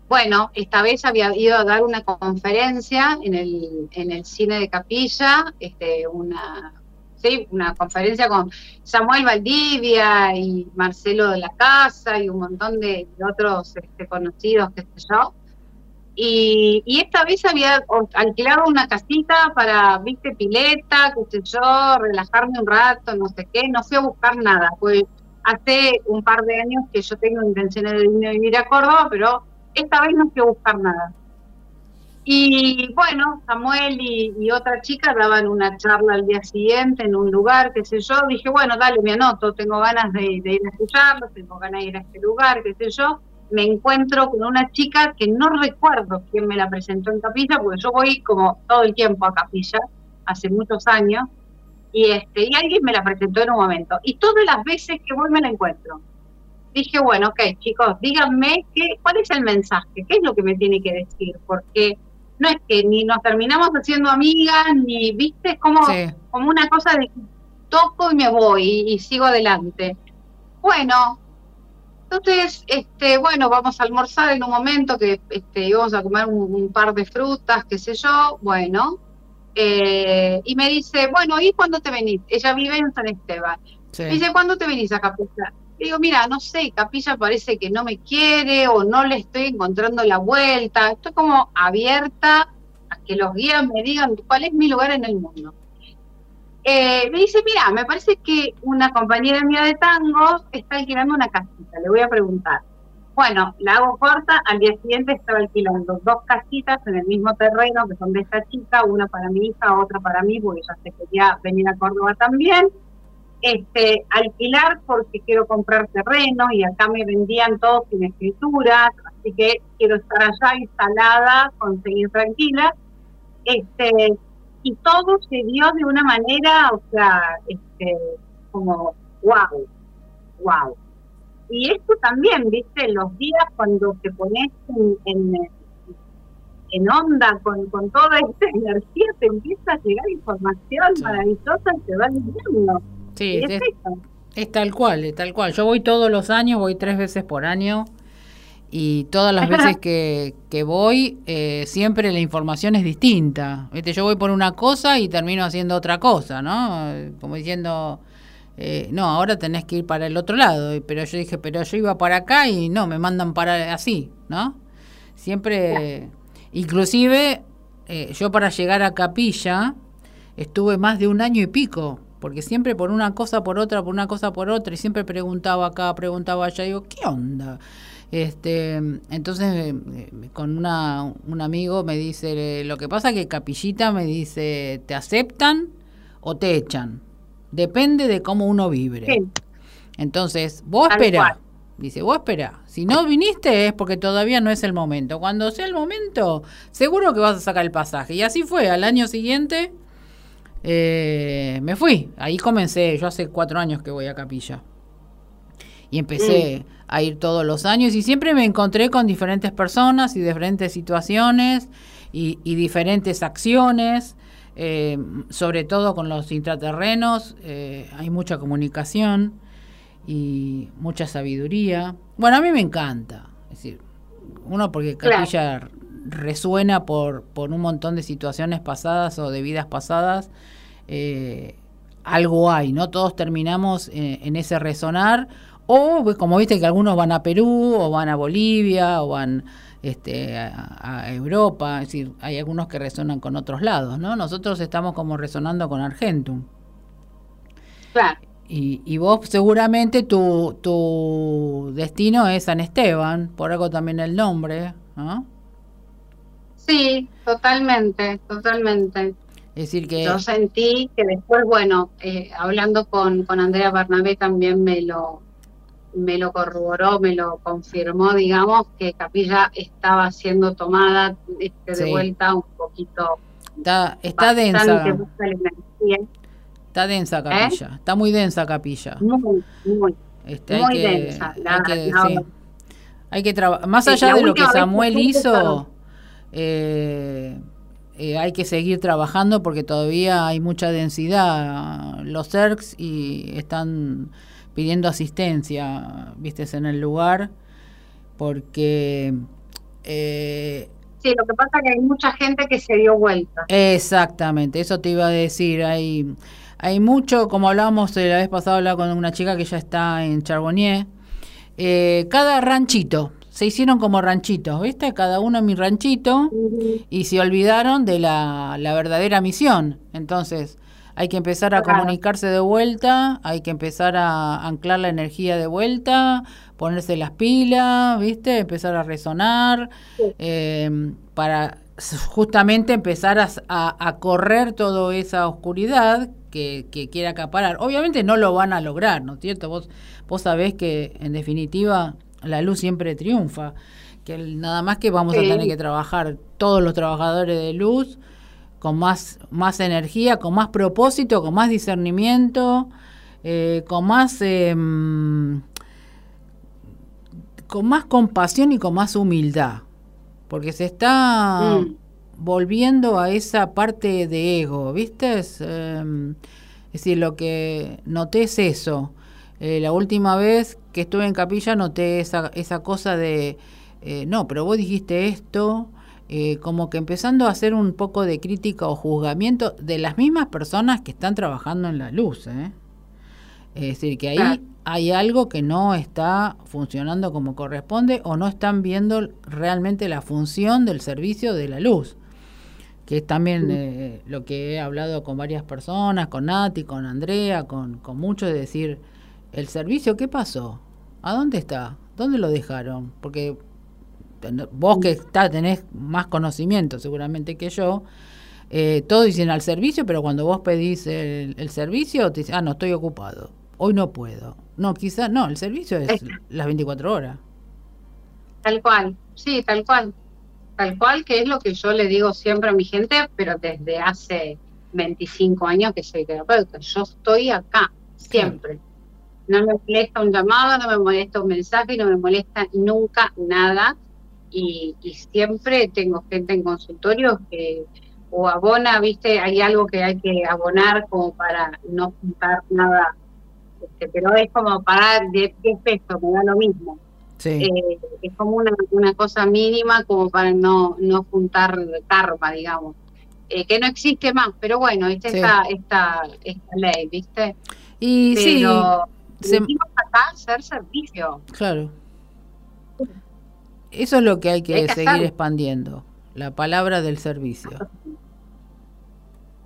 bueno, esta vez había ido a dar una conferencia en el, en el cine de Capilla, este, una, sí, una conferencia con Samuel Valdivia y Marcelo de la Casa y un montón de, otros este, conocidos, qué sé yo. Y, y, esta vez había alquilado una casita para, viste, pileta, qué sé yo, relajarme un rato, no sé qué, no fui a buscar nada, pues hace un par de años que yo tengo intenciones de a vivir a Córdoba, pero esta vez no fui a buscar nada. Y bueno, Samuel y, otra chica daban una charla al día siguiente en un lugar, qué sé yo. Dije, bueno, dale, me anoto, tengo ganas de, ir a escucharlo, tengo ganas de ir a este lugar, qué sé yo. Me encuentro con una chica que no recuerdo quién me la presentó en Capilla, porque yo voy como todo el tiempo a Capilla, hace muchos años y este y alguien me la presentó en un momento y todas las veces que voy me la encuentro dije bueno ok chicos díganme qué cuál es el mensaje qué es lo que me tiene que decir porque no es que ni nos terminamos haciendo amigas ni viste es como como una cosa de toco y me voy y, sigo adelante bueno entonces, este, bueno, vamos a almorzar en un momento que este, íbamos a comer un par de frutas, qué sé yo. Bueno, eh, y me dice, bueno, ¿y cuándo te venís? Ella vive en San Esteban. Me dice, ¿cuándo te venís a Capilla? Le digo, mira, no sé, Capilla parece que no me quiere o no le estoy encontrando la vuelta. Estoy como abierta a que los guías me digan cuál es mi lugar en el mundo. Eh, me dice, mira, me parece que una compañera mía de tango está alquilando una casita. Le voy a preguntar. Bueno, la hago corta, al día siguiente estaba alquilando dos casitas en el mismo terreno que son de esta chica, una para mi hija, otra para mí, porque ya se quería venir a Córdoba también. Este, alquilar porque quiero comprar terreno y acá me vendían todo sin escrituras, así que quiero estar allá instalada, conseguir tranquila. Este, y todo se dio de una manera, o sea, este, como wow, wow. Y esto también, viste, los días cuando te pones en, en, onda con, con, toda esta energía, te empieza a llegar información maravillosa y te va viendo. Sí, es, tal cual, es tal cual. Yo voy todos los años, voy tres veces por año y todas las veces que, que voy, eh, siempre la información es distinta. ¿Viste? Yo voy por una cosa y termino haciendo otra cosa, ¿no? Como diciendo, eh, no, ahora tenés que ir para el otro lado. Pero yo dije, pero yo iba para acá y no, me mandan para así, ¿no? Siempre, inclusive, eh, yo para llegar a Capilla estuve más de un año y pico, porque siempre por una cosa, por otra, por una cosa, por otra, y siempre preguntaba acá, preguntaba allá, digo, ¿qué onda? Este, entonces eh, con una, un amigo me dice, lo que pasa que Capillita me dice, ¿te aceptan o te echan? Depende de cómo uno vibre. Entonces, vos espera. Dice, vos espera. Si no viniste es porque todavía no es el momento. Cuando sea el momento, seguro que vas a sacar el pasaje. Y así fue. Al año siguiente eh, me fui. Ahí comencé, yo hace cuatro años que voy a capilla. Y empecé mm. a ir todos los años y siempre me encontré con diferentes personas y diferentes situaciones y, diferentes acciones. Eh, sobre todo con los intraterrenos, eh, hay mucha comunicación y mucha sabiduría. Bueno, a mí me encanta. Es decir, uno porque Capilla resuena por, por un montón de situaciones pasadas o de vidas pasadas. Eh, algo hay, ¿no? Todos terminamos eh, en ese resonar. O, pues, como viste, que algunos van a Perú, o van a Bolivia, o van este, a, Europa. Es decir, hay algunos que resonan con otros lados, ¿no? Nosotros estamos como resonando con Argentum. Claro. Y, y, vos seguramente tu, tu destino es San Esteban, por algo también el nombre, ¿no? Sí, totalmente, totalmente. Es decir que... Yo sentí que después, bueno, eh, hablando con, con Andrea Barnabé también me lo, me lo corroboró, me lo confirmó, digamos, que Capilla estaba siendo tomada este, de vuelta un poquito... Está, está densa. Está densa Capilla, está muy densa Capilla. Muy, muy, este, muy densa. hay que, hay que trabajar. Más allá de lo que Samuel hizo, eh, eh, hay que seguir trabajando porque todavía hay mucha densidad. Los CERCs y están pidiendo asistencia, vistes, en el lugar, porque... Eh, sí, lo que pasa es que hay mucha gente que se dio vuelta. Exactamente, eso te iba a decir. Hay hay mucho, como hablábamos la vez pasada, hablaba con una chica que ya está en Charbonnier. Eh, cada ranchito, se hicieron como ranchitos, ¿viste? Cada uno en mi ranchito y se olvidaron de la, verdadera misión. Entonces, hay que empezar a comunicarse de vuelta, hay que empezar a anclar la energía de vuelta, ponerse las pilas, ¿viste? Empezar a resonar, eh, para justamente empezar a, a, correr toda esa oscuridad que, que, quiere acaparar. Obviamente no lo van a lograr, ¿no es cierto? Vos, vos sabés que en definitiva la luz siempre triunfa, que nada más que vamos a tener que trabajar todos los trabajadores de luz con más, más energía, con más propósito, con más discernimiento, eh, con más... Em, con más compasión y con más humildad, porque se está mm. volviendo a esa parte de ego, ¿viste? Em, es, decir, lo que noté es eso. Eh, la última vez que estuve en capilla noté esa, esa cosa de, eh, no, pero vos dijiste esto, eh, como que empezando a hacer un poco de crítica o juzgamiento de las mismas personas que están trabajando en la luz. Es decir, que ahí hay algo que no está funcionando como corresponde o no están viendo realmente la función del servicio de la luz, que es también eh, lo que he hablado con varias personas, con Nati, con Andrea, con, con muchos, de decir, ¿el servicio qué pasó? ¿A dónde está? ¿Dónde lo dejaron? Porque vos que está, tenés más conocimiento seguramente que yo, eh, todos dicen al servicio, pero cuando vos pedís el, el servicio, te dicen, ah, no, estoy ocupado, hoy no puedo no, quizás no, el servicio es, las 24 horas. Tal cual, sí, tal cual. Tal cual, que es lo que yo le digo siempre a mi gente, pero desde hace 25 años que soy terapeuta. Yo estoy acá, siempre. No me molesta un llamado, no me molesta un mensaje, no me molesta nunca nada. Y, y siempre tengo gente en consultorio que o abona, viste, hay algo que hay que abonar como para no juntar nada este, pero es como pagar 10 pesos, me da lo mismo. Eh, es como una, una cosa mínima como para no, no juntar karma, digamos. Eh, que no existe más, pero bueno, esta, esta, esta, ley, ¿viste? Y pero sí, acá hacer servicio. Claro. Eso es lo que hay que, seguir expandiendo, la palabra del servicio.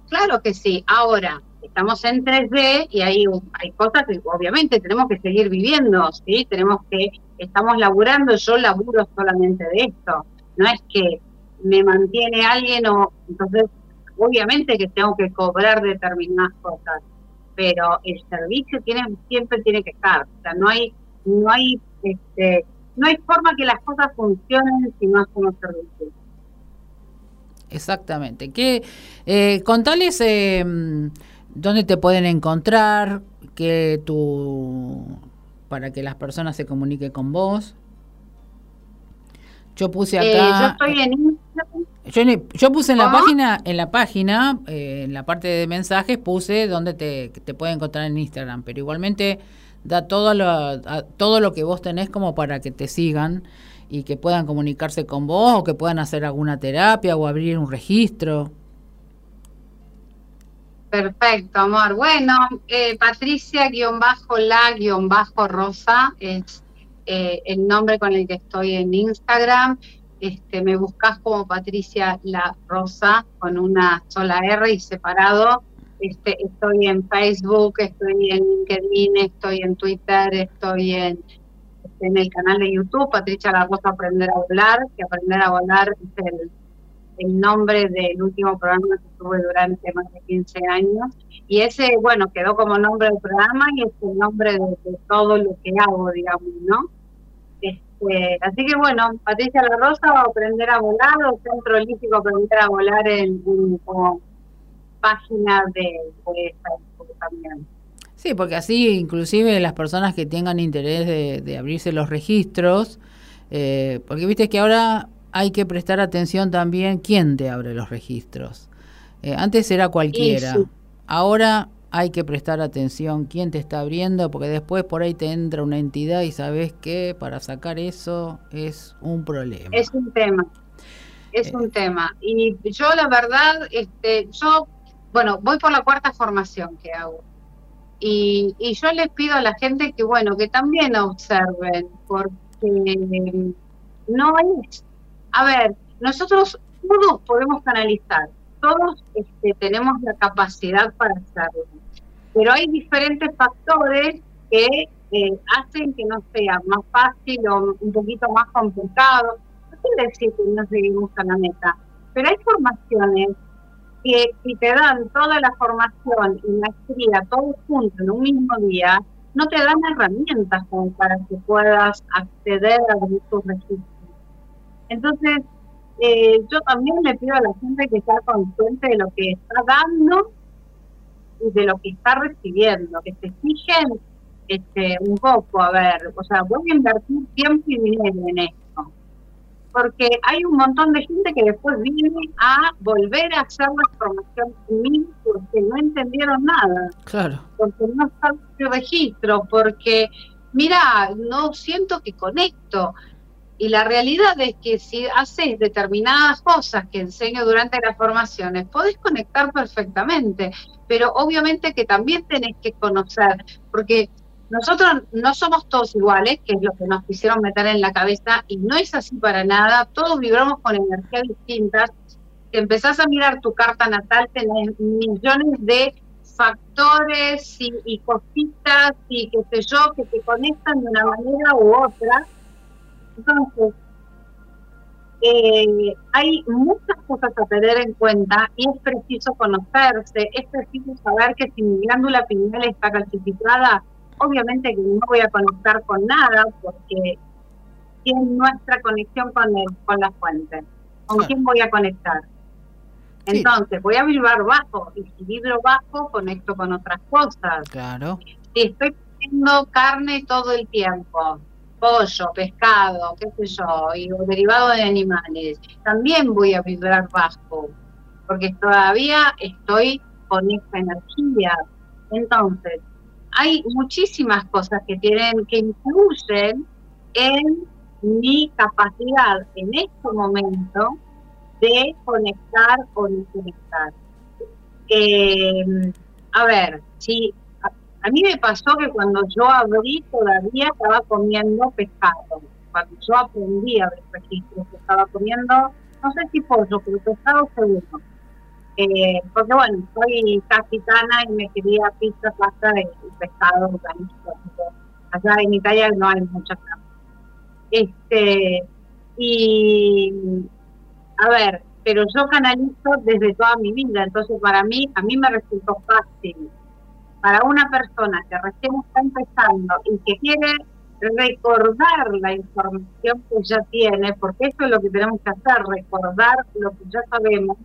Claro que sí. Ahora, estamos en 3D y hay, hay cosas que obviamente tenemos que seguir viviendo, ¿sí? Tenemos que, estamos laburando, yo laburo solamente de esto, no es que me mantiene alguien o, entonces, obviamente que tengo que cobrar determinadas cosas, pero el servicio tiene, siempre tiene que estar, o sea, no hay, no hay, este, no hay forma que las cosas funcionen si no hacemos servicio. Exactamente. ¿Qué, eh, contales eh, dónde te pueden encontrar, que tu, para que las personas se comuniquen con vos. Yo puse Eh, acá. yo estoy en Instagram. Yo, puse en la ¿Cómo? página, en la página, eh, en la parte de mensajes, puse donde te, te pueden encontrar en Instagram, pero igualmente da todo lo, a- todo lo que vos tenés como para que te sigan y que puedan comunicarse con vos o que puedan hacer alguna terapia o abrir un registro. Perfecto, amor. Bueno, eh, Patricia-la-rosa es eh, el nombre con el que estoy en Instagram. Este, me buscas como Patricia La Rosa con una sola R y separado. Este, estoy en Facebook, estoy en LinkedIn, estoy en Twitter, estoy en, en el canal de YouTube, Patricia La Rosa Aprender a Volar, que Aprender a Volar es el, el nombre del último programa que tuve durante más de 15 años. Y ese, bueno, quedó como nombre del programa y es el nombre de, todo lo que hago, digamos, ¿no? Este, así que bueno, Patricia La Rosa va a aprender a volar o Centro Holístico Aprender a Volar en, en como página de, Facebook también. Sí, porque así inclusive las personas que tengan interés de, de abrirse los registros, eh, porque viste que ahora hay que prestar atención también quién te abre los registros. Eh, antes era cualquiera, sí. ahora hay que prestar atención quién te está abriendo, porque después por ahí te entra una entidad y sabes que para sacar eso es un problema. Es un tema, es Eh. un tema. Y yo la verdad, este, yo, bueno, voy por la cuarta formación que hago. Y, y yo les pido a la gente que, bueno, que también observen, porque no es, a ver, nosotros todos podemos canalizar, todos este, tenemos la capacidad para hacerlo, pero hay diferentes factores que eh, hacen que no sea más fácil o un poquito más complicado. No quiere decir que no seguimos a la meta, pero hay formaciones que si te dan toda la formación y maestría todo junto en un mismo día, no te dan herramientas como para que puedas acceder a tus registros. Entonces, eh, yo también le pido a la gente que sea consciente de lo que está dando y de lo que está recibiendo, que se fijen este, un poco, a ver, o sea, voy a invertir tiempo y dinero en esto, porque hay un montón de gente que después viene a volver a hacer la formación conmigo porque no entendieron nada Claro. porque no sabe el registro, porque, mira, no siento que conecto. Y la realidad es que si haces determinadas cosas que enseño durante las formaciones, podés conectar perfectamente, pero obviamente que también tenés que conocer, porque nosotros no somos todos iguales, que es lo que nos quisieron meter en la cabeza, y no es así para nada, todos vibramos con energías distintas. Si empezás a mirar tu carta natal, tenés millones de factores y, cositas y qué sé yo que te conectan de una manera u otra. Entonces, eh, hay muchas cosas a tener en cuenta y es preciso conocerse, es preciso saber que si mi glándula pineal está calcificada, obviamente que no voy a conectar con nada porque es nuestra conexión con, el, con la fuente. ¿Con Claro. quién voy a conectar? Sí. Entonces, voy a vibrar bajo y si vibro bajo, conecto con otras cosas. Claro. Si estoy comiendo carne todo el tiempo, pollo, pescado, qué sé yo, y derivado de animales, también voy a vibrar bajo, porque todavía estoy con esa energía. Entonces, hay muchísimas cosas que tienen, que influyen en mi capacidad en este momento de conectar o no conectar. Eh, a ver, si a, a mí me pasó que cuando yo abrí todavía estaba comiendo pescado. Cuando yo aprendí a abrir registros, estaba comiendo, no sé si pollo, pero pescado seguro. Eh, porque bueno, soy capitana y me quería pizza, pasta y pescado, organizo, allá en Italia no hay muchas carnes. Este, y a ver, pero yo canalizo desde toda mi vida, entonces para mí, a mí me resultó fácil. Para una persona que recién está empezando y que quiere recordar la información que ya tiene, porque eso es lo que tenemos que hacer, recordar lo que ya sabemos.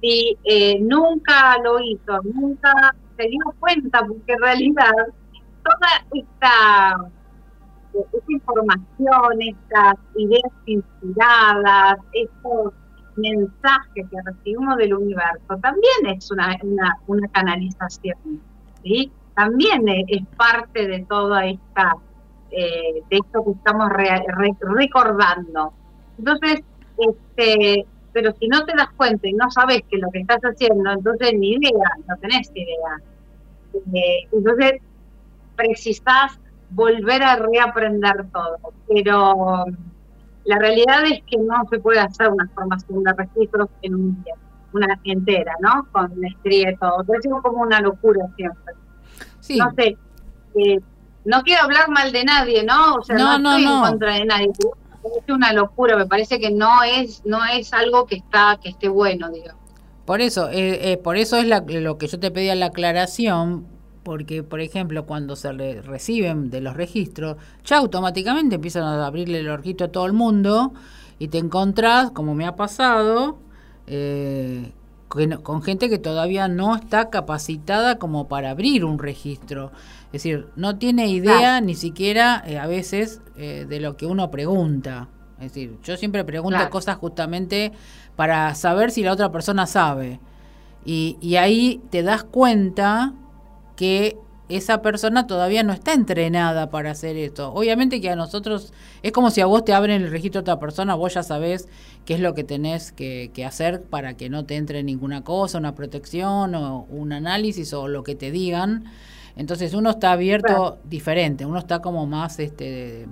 Si eh, nunca lo hizo, nunca se dio cuenta, porque en realidad toda esta, esta información, estas ideas inspiradas, estos mensajes que recibimos del universo, también es una, una, canalización, ¿sí? También es parte de toda esta eh, de esto que estamos recordando. Entonces, este, pero si no te das cuenta y no sabes que lo que estás haciendo, entonces ni idea, no tenés idea. Eh, entonces, precisás volver a reaprender todo. Pero la realidad es que no se puede hacer una formación de registros en un día, una entera, ¿no? Con maestría y todo. Es como una locura siempre. Sí. No sé. Eh, no quiero hablar mal de nadie, ¿no? O sea, no, estoy en contra de nadie. Es una locura, me parece que no es no es algo que está que esté bueno, digo. Por eso, eh, eh, por eso es lo que yo te pedía la aclaración, porque por ejemplo cuando se reciben de los registros, ya automáticamente empiezan a abrirle el orquito a todo el mundo y te encontrás, como me ha pasado, eh, con gente que todavía no está capacitada como para abrir un registro. Es decir, no tiene idea ni siquiera eh, a veces eh, de lo que uno pregunta. Es decir, yo siempre pregunto cosas justamente para saber si la otra persona sabe. Y, y ahí te das cuenta que esa persona todavía no está entrenada para hacer esto. Obviamente que a nosotros es como si a vos te abren el registro de otra persona, vos ya sabés qué es lo que tenés que, que, hacer para que no te entre ninguna cosa, una protección o un análisis o lo que te digan. Entonces uno está abierto diferente, uno está como más, este,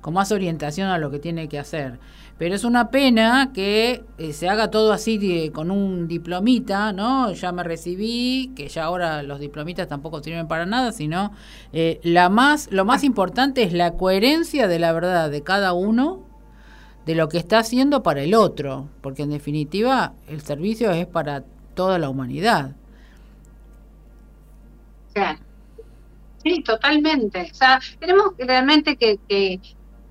con más orientación a lo que tiene que hacer. Pero es una pena que eh, se haga todo así con un diplomita, ¿no? Ya me recibí, que ya ahora los diplomitas tampoco sirven para nada, sino eh, la más, lo más importante es la coherencia de la verdad de cada uno de lo que está haciendo para el otro, porque en definitiva el servicio es para toda la humanidad. Sí, totalmente. O sea, tenemos realmente que, que,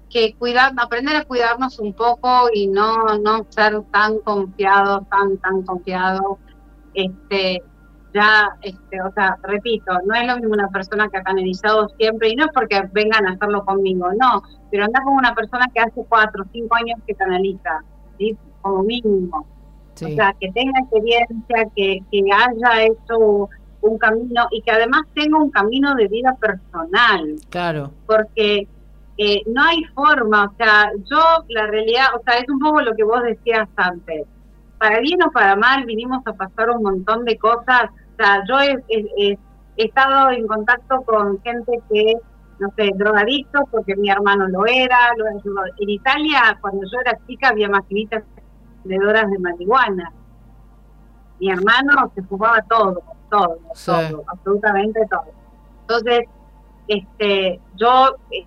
que cuidar, aprender a cuidarnos un poco y no, no ser tan confiados, tan, tan confiados. Este, ya, este, o sea, repito, no es lo mismo una persona que ha canalizado siempre, y no es porque vengan a hacerlo conmigo, no, pero anda con una persona que hace cuatro cinco años que canaliza, ¿sí? como mínimo. O sea, que tenga experiencia, que, que haya hecho un camino y que además tenga un camino de vida personal. Claro. Porque eh, no hay forma, o sea, yo la realidad, o sea, es un poco lo que vos decías antes. Para bien o para mal vinimos a pasar un montón de cosas. O sea, yo he, estado en contacto con gente que, no sé, drogadictos porque mi hermano lo era, lo ayudó. En Italia, cuando yo era chica, había maquinitas vendedoras de marihuana. Mi hermano se fumaba todo todo, todo, absolutamente todo. Entonces, este, yo, eh,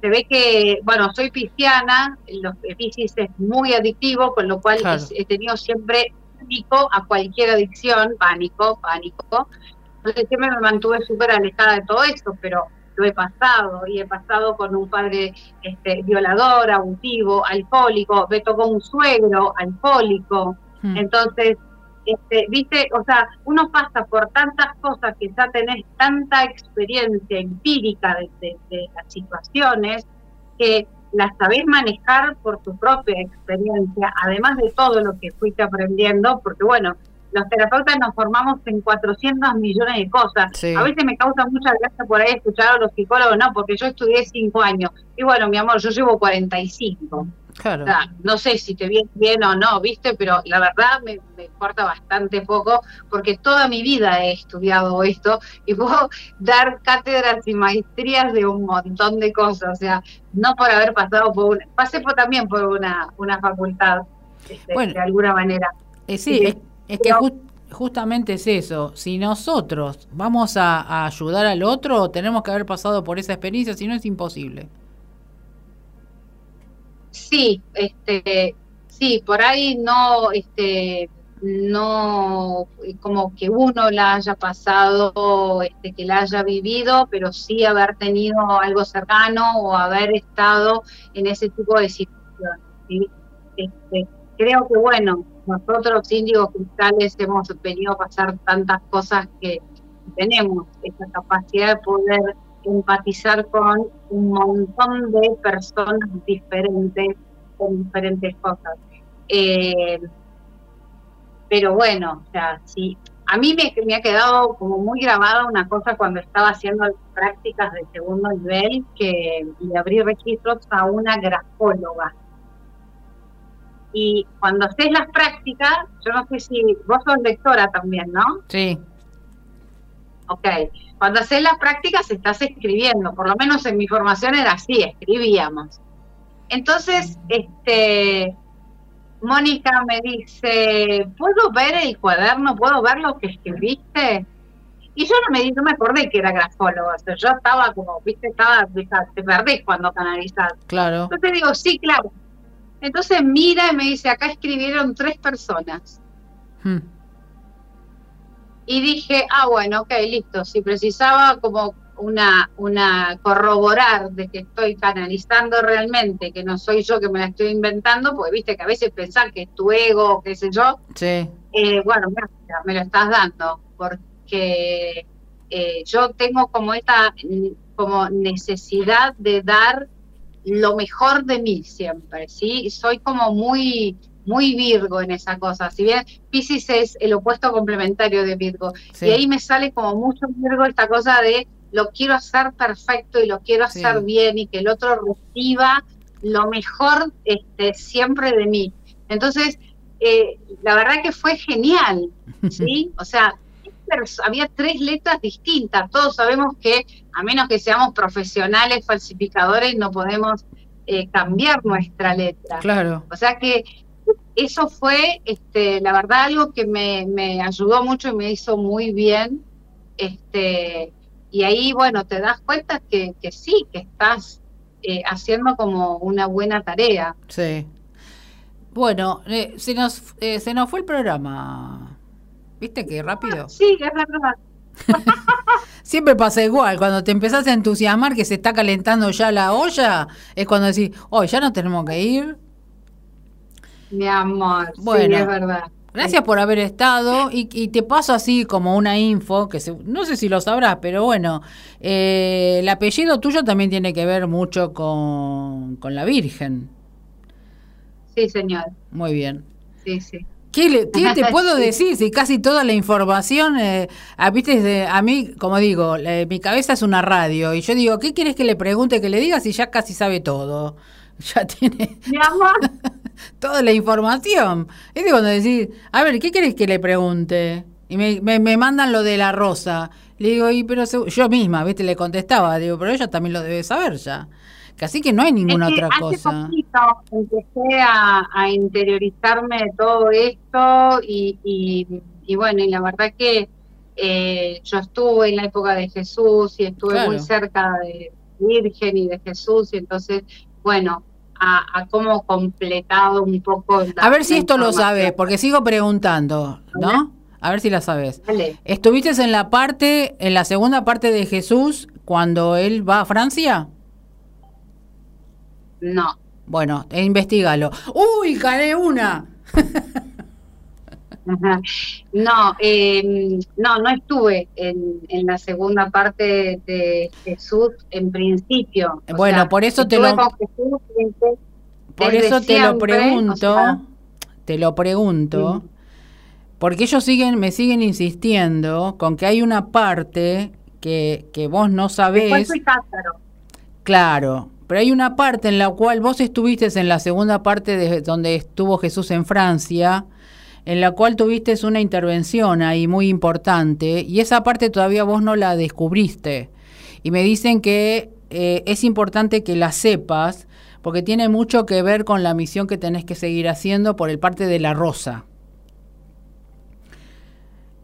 se ve que, bueno, soy pisciana, los piscis es muy adictivo, con lo cual he tenido siempre pánico a cualquier adicción, pánico, pánico. Entonces siempre me mantuve súper alejada de todo eso, pero lo he pasado y he pasado con un padre este, violador, abusivo, alcohólico, me tocó un suegro alcohólico. Hmm. Entonces, este, viste, o sea, uno pasa por tantas cosas que ya tenés tanta experiencia empírica de, las situaciones que las sabés manejar por tu propia experiencia, además de todo lo que fuiste aprendiendo, porque bueno, los terapeutas nos formamos en 400 millones de cosas. A veces me causa mucha gracia por ahí escuchar a los psicólogos, no, porque yo estudié 5 años. Y bueno, mi amor, yo llevo 45. Claro. no sé si te viene bien o no, ¿viste? Pero la verdad me, importa bastante poco porque toda mi vida he estudiado esto y puedo dar cátedras y maestrías de un montón de cosas. O sea, no por haber pasado por una. Pasé por, también por una, una facultad, este, de alguna manera. Eh, sí, es, que justamente es eso. Si nosotros vamos a, a ayudar al otro, tenemos que haber pasado por esa experiencia, si no es imposible. Sí, este, sí, por ahí no, este, no como que uno la haya pasado, este, que la haya vivido, pero sí haber tenido algo cercano o haber estado en ese tipo de situaciones. Este, creo que bueno, nosotros índigos cristales hemos venido a pasar tantas cosas que tenemos esa capacidad de poder empatizar con un montón de personas diferentes con diferentes cosas. Eh, pero bueno, o sea, sí, a mí me, me, ha quedado como muy grabada una cosa cuando estaba haciendo prácticas de segundo nivel que le abrí registros a una grafóloga. Y cuando haces las prácticas, yo no sé si vos sos lectora también, ¿no? Sí. Ok, cuando haces las prácticas estás escribiendo, por lo menos en mi formación era así, escribíamos. Entonces, este, Mónica me dice, ¿puedo ver el cuaderno? ¿Puedo ver lo que escribiste? Y yo no me, no me acordé que era grafólogo, o sea, yo estaba como, viste, estaba, te perdés cuando canalizas. Claro. Entonces digo, sí, claro. Entonces mira y me dice, acá escribieron tres personas. Hmm y dije, ah, bueno, ok, listo, si precisaba como una, una corroborar de que estoy canalizando realmente, que no soy yo que me la estoy inventando, pues viste que a veces pensar que es tu ego, qué sé yo, sí. Eh, bueno, me lo estás dando, porque eh, yo tengo como esta como necesidad de dar lo mejor de mí siempre, ¿sí? Soy como muy muy Virgo en esa cosa. Si bien Pisces es el opuesto complementario de Virgo. Y ahí me sale como mucho Virgo esta cosa de lo quiero hacer perfecto y lo quiero hacer bien y que el otro reciba lo mejor este, siempre de mí. Entonces, eh, la verdad que fue genial, ¿sí? O sea, había tres letras distintas. Todos sabemos que, a menos que seamos profesionales falsificadores, no podemos eh, cambiar nuestra letra. Claro. O sea que eso fue, este, la verdad, algo que me, me, ayudó mucho y me hizo muy bien. Este, y ahí, bueno, te das cuenta que, que sí, que estás eh, haciendo como una buena tarea. Sí. Bueno, eh, se, nos, eh, se nos fue el programa. ¿Viste qué rápido? sí, es verdad. Siempre pasa igual, cuando te empezás a entusiasmar que se está calentando ya la olla, es cuando decís, hoy ya no tenemos que ir. Mi amor, bueno, es verdad. Gracias por haber estado y, te paso así como una info, que no sé si lo sabrás, pero bueno, eh, el apellido tuyo también tiene que ver mucho con, la Virgen. Sí, señor. Muy bien. Sí, sí. ¿Qué, te puedo decir? Si casi toda la información, eh, a, ¿viste? a mí, como digo, mi cabeza es una radio y yo digo, ¿qué quieres que le pregunte, que le diga si ya casi sabe todo? Ya tiene... Mi amor. toda la información. Es de cuando decís, a ver, ¿qué querés que le pregunte? Y me, me, mandan lo de la rosa. Le digo, y pero yo misma, ¿viste? Le contestaba, digo, pero ella también lo debe saber ya. Que así que no hay ninguna otra hace cosa. Poquito empecé a, a, interiorizarme de todo esto y, y, bueno, y la verdad que eh, yo estuve en la época de Jesús y estuve muy cerca de Virgen y de Jesús y entonces, bueno, a, cómo completado un poco. a ver si esto lo sabes, porque sigo preguntando, ¿no? A ver si la sabes. ¿Estuviste en la parte, en la segunda parte de Jesús cuando él va a Francia? No. Bueno, investigalo. ¡Uy, gané una! No, eh, no, no estuve en, en, la segunda parte de Jesús en principio. bueno, por eso te lo por eso te lo pregunto, te lo pregunto, porque ellos siguen, me siguen insistiendo con que hay una parte que, que vos no sabés. Claro, pero hay una parte en la cual vos estuviste en la segunda parte de donde estuvo Jesús en Francia en la cual tuviste una intervención ahí muy importante y esa parte todavía vos no la descubriste. Y me dicen que eh, es importante que la sepas porque tiene mucho que ver con la misión que tenés que seguir haciendo por el parte de la rosa.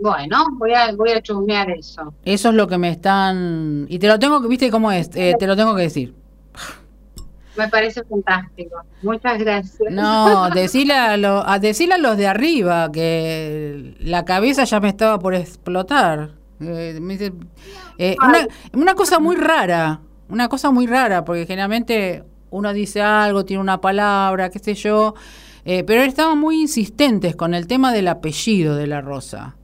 Bueno, voy a, voy a eso. Eso es lo que me están... Y te lo tengo que, viste cómo es, eh, te lo tengo que decir. Me parece fantástico. Muchas gracias. No, decirle a, a, decirle a los de arriba que la cabeza ya me estaba por explotar. Eh, eh, una, una cosa muy rara, una cosa muy rara, porque generalmente uno dice algo, tiene una palabra, qué sé yo, eh, pero estaban muy insistentes con el tema del apellido de la Rosa.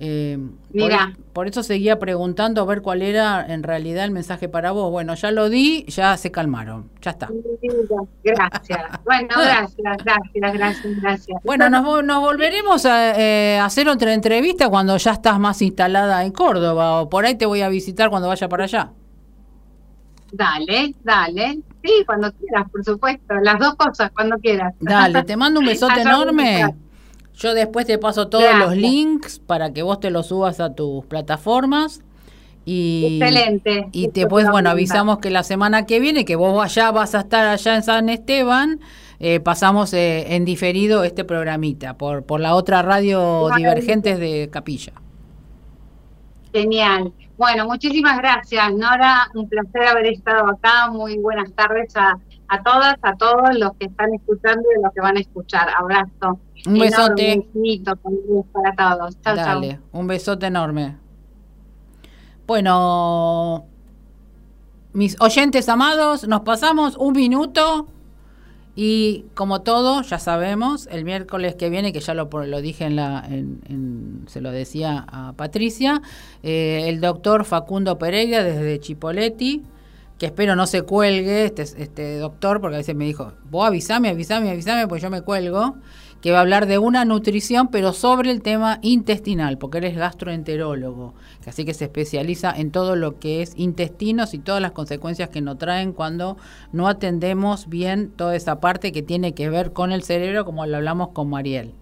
Eh, Mira. Por, eso seguía preguntando a ver cuál era en realidad el mensaje para vos. Bueno, ya lo di, ya se calmaron, ya está. Gracias. bueno, gracias, gracias, gracias, gracias. Bueno, nos, nos volveremos a eh, hacer otra entrevista cuando ya estás más instalada en Córdoba o por ahí te voy a visitar cuando vaya para allá. Dale, dale. Sí, cuando quieras, por supuesto. Las dos cosas, cuando quieras. Dale, te mando un besote enorme. Yo después te paso todos los links para que vos te los subas a tus plataformas. Y, Excelente. Y después, bueno, avisamos que la semana que viene, que vos allá vas a estar allá en San Esteban, eh, pasamos eh, en diferido este programita por, por la otra radio Divergentes de Capilla. Genial. Bueno, muchísimas gracias, Nora. Un placer haber estado acá. Muy buenas tardes a, a todas, a todos los que están escuchando y los que van a escuchar. Abrazo. Un besote. para todos. Chao, Dale, un besote enorme. Bueno, mis oyentes amados, nos pasamos un minuto y como todo, ya sabemos, el miércoles que viene, que ya lo, lo dije en la, en, se lo decía a Patricia, eh, el doctor Facundo Pereira desde Chipoletti, que espero no se cuelgue este, este doctor, porque a veces me dijo, vos avísame, avísame, avísame, pues yo me cuelgo que va a hablar de una nutrición, pero sobre el tema intestinal, porque él es gastroenterólogo, así que se especializa en todo lo que es intestinos y todas las consecuencias que nos traen cuando no atendemos bien toda esa parte que tiene que ver con el cerebro, como lo hablamos con Mariel.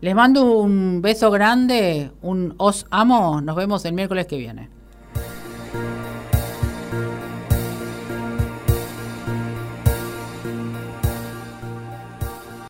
Les mando un beso grande, un os amo, nos vemos el miércoles que viene.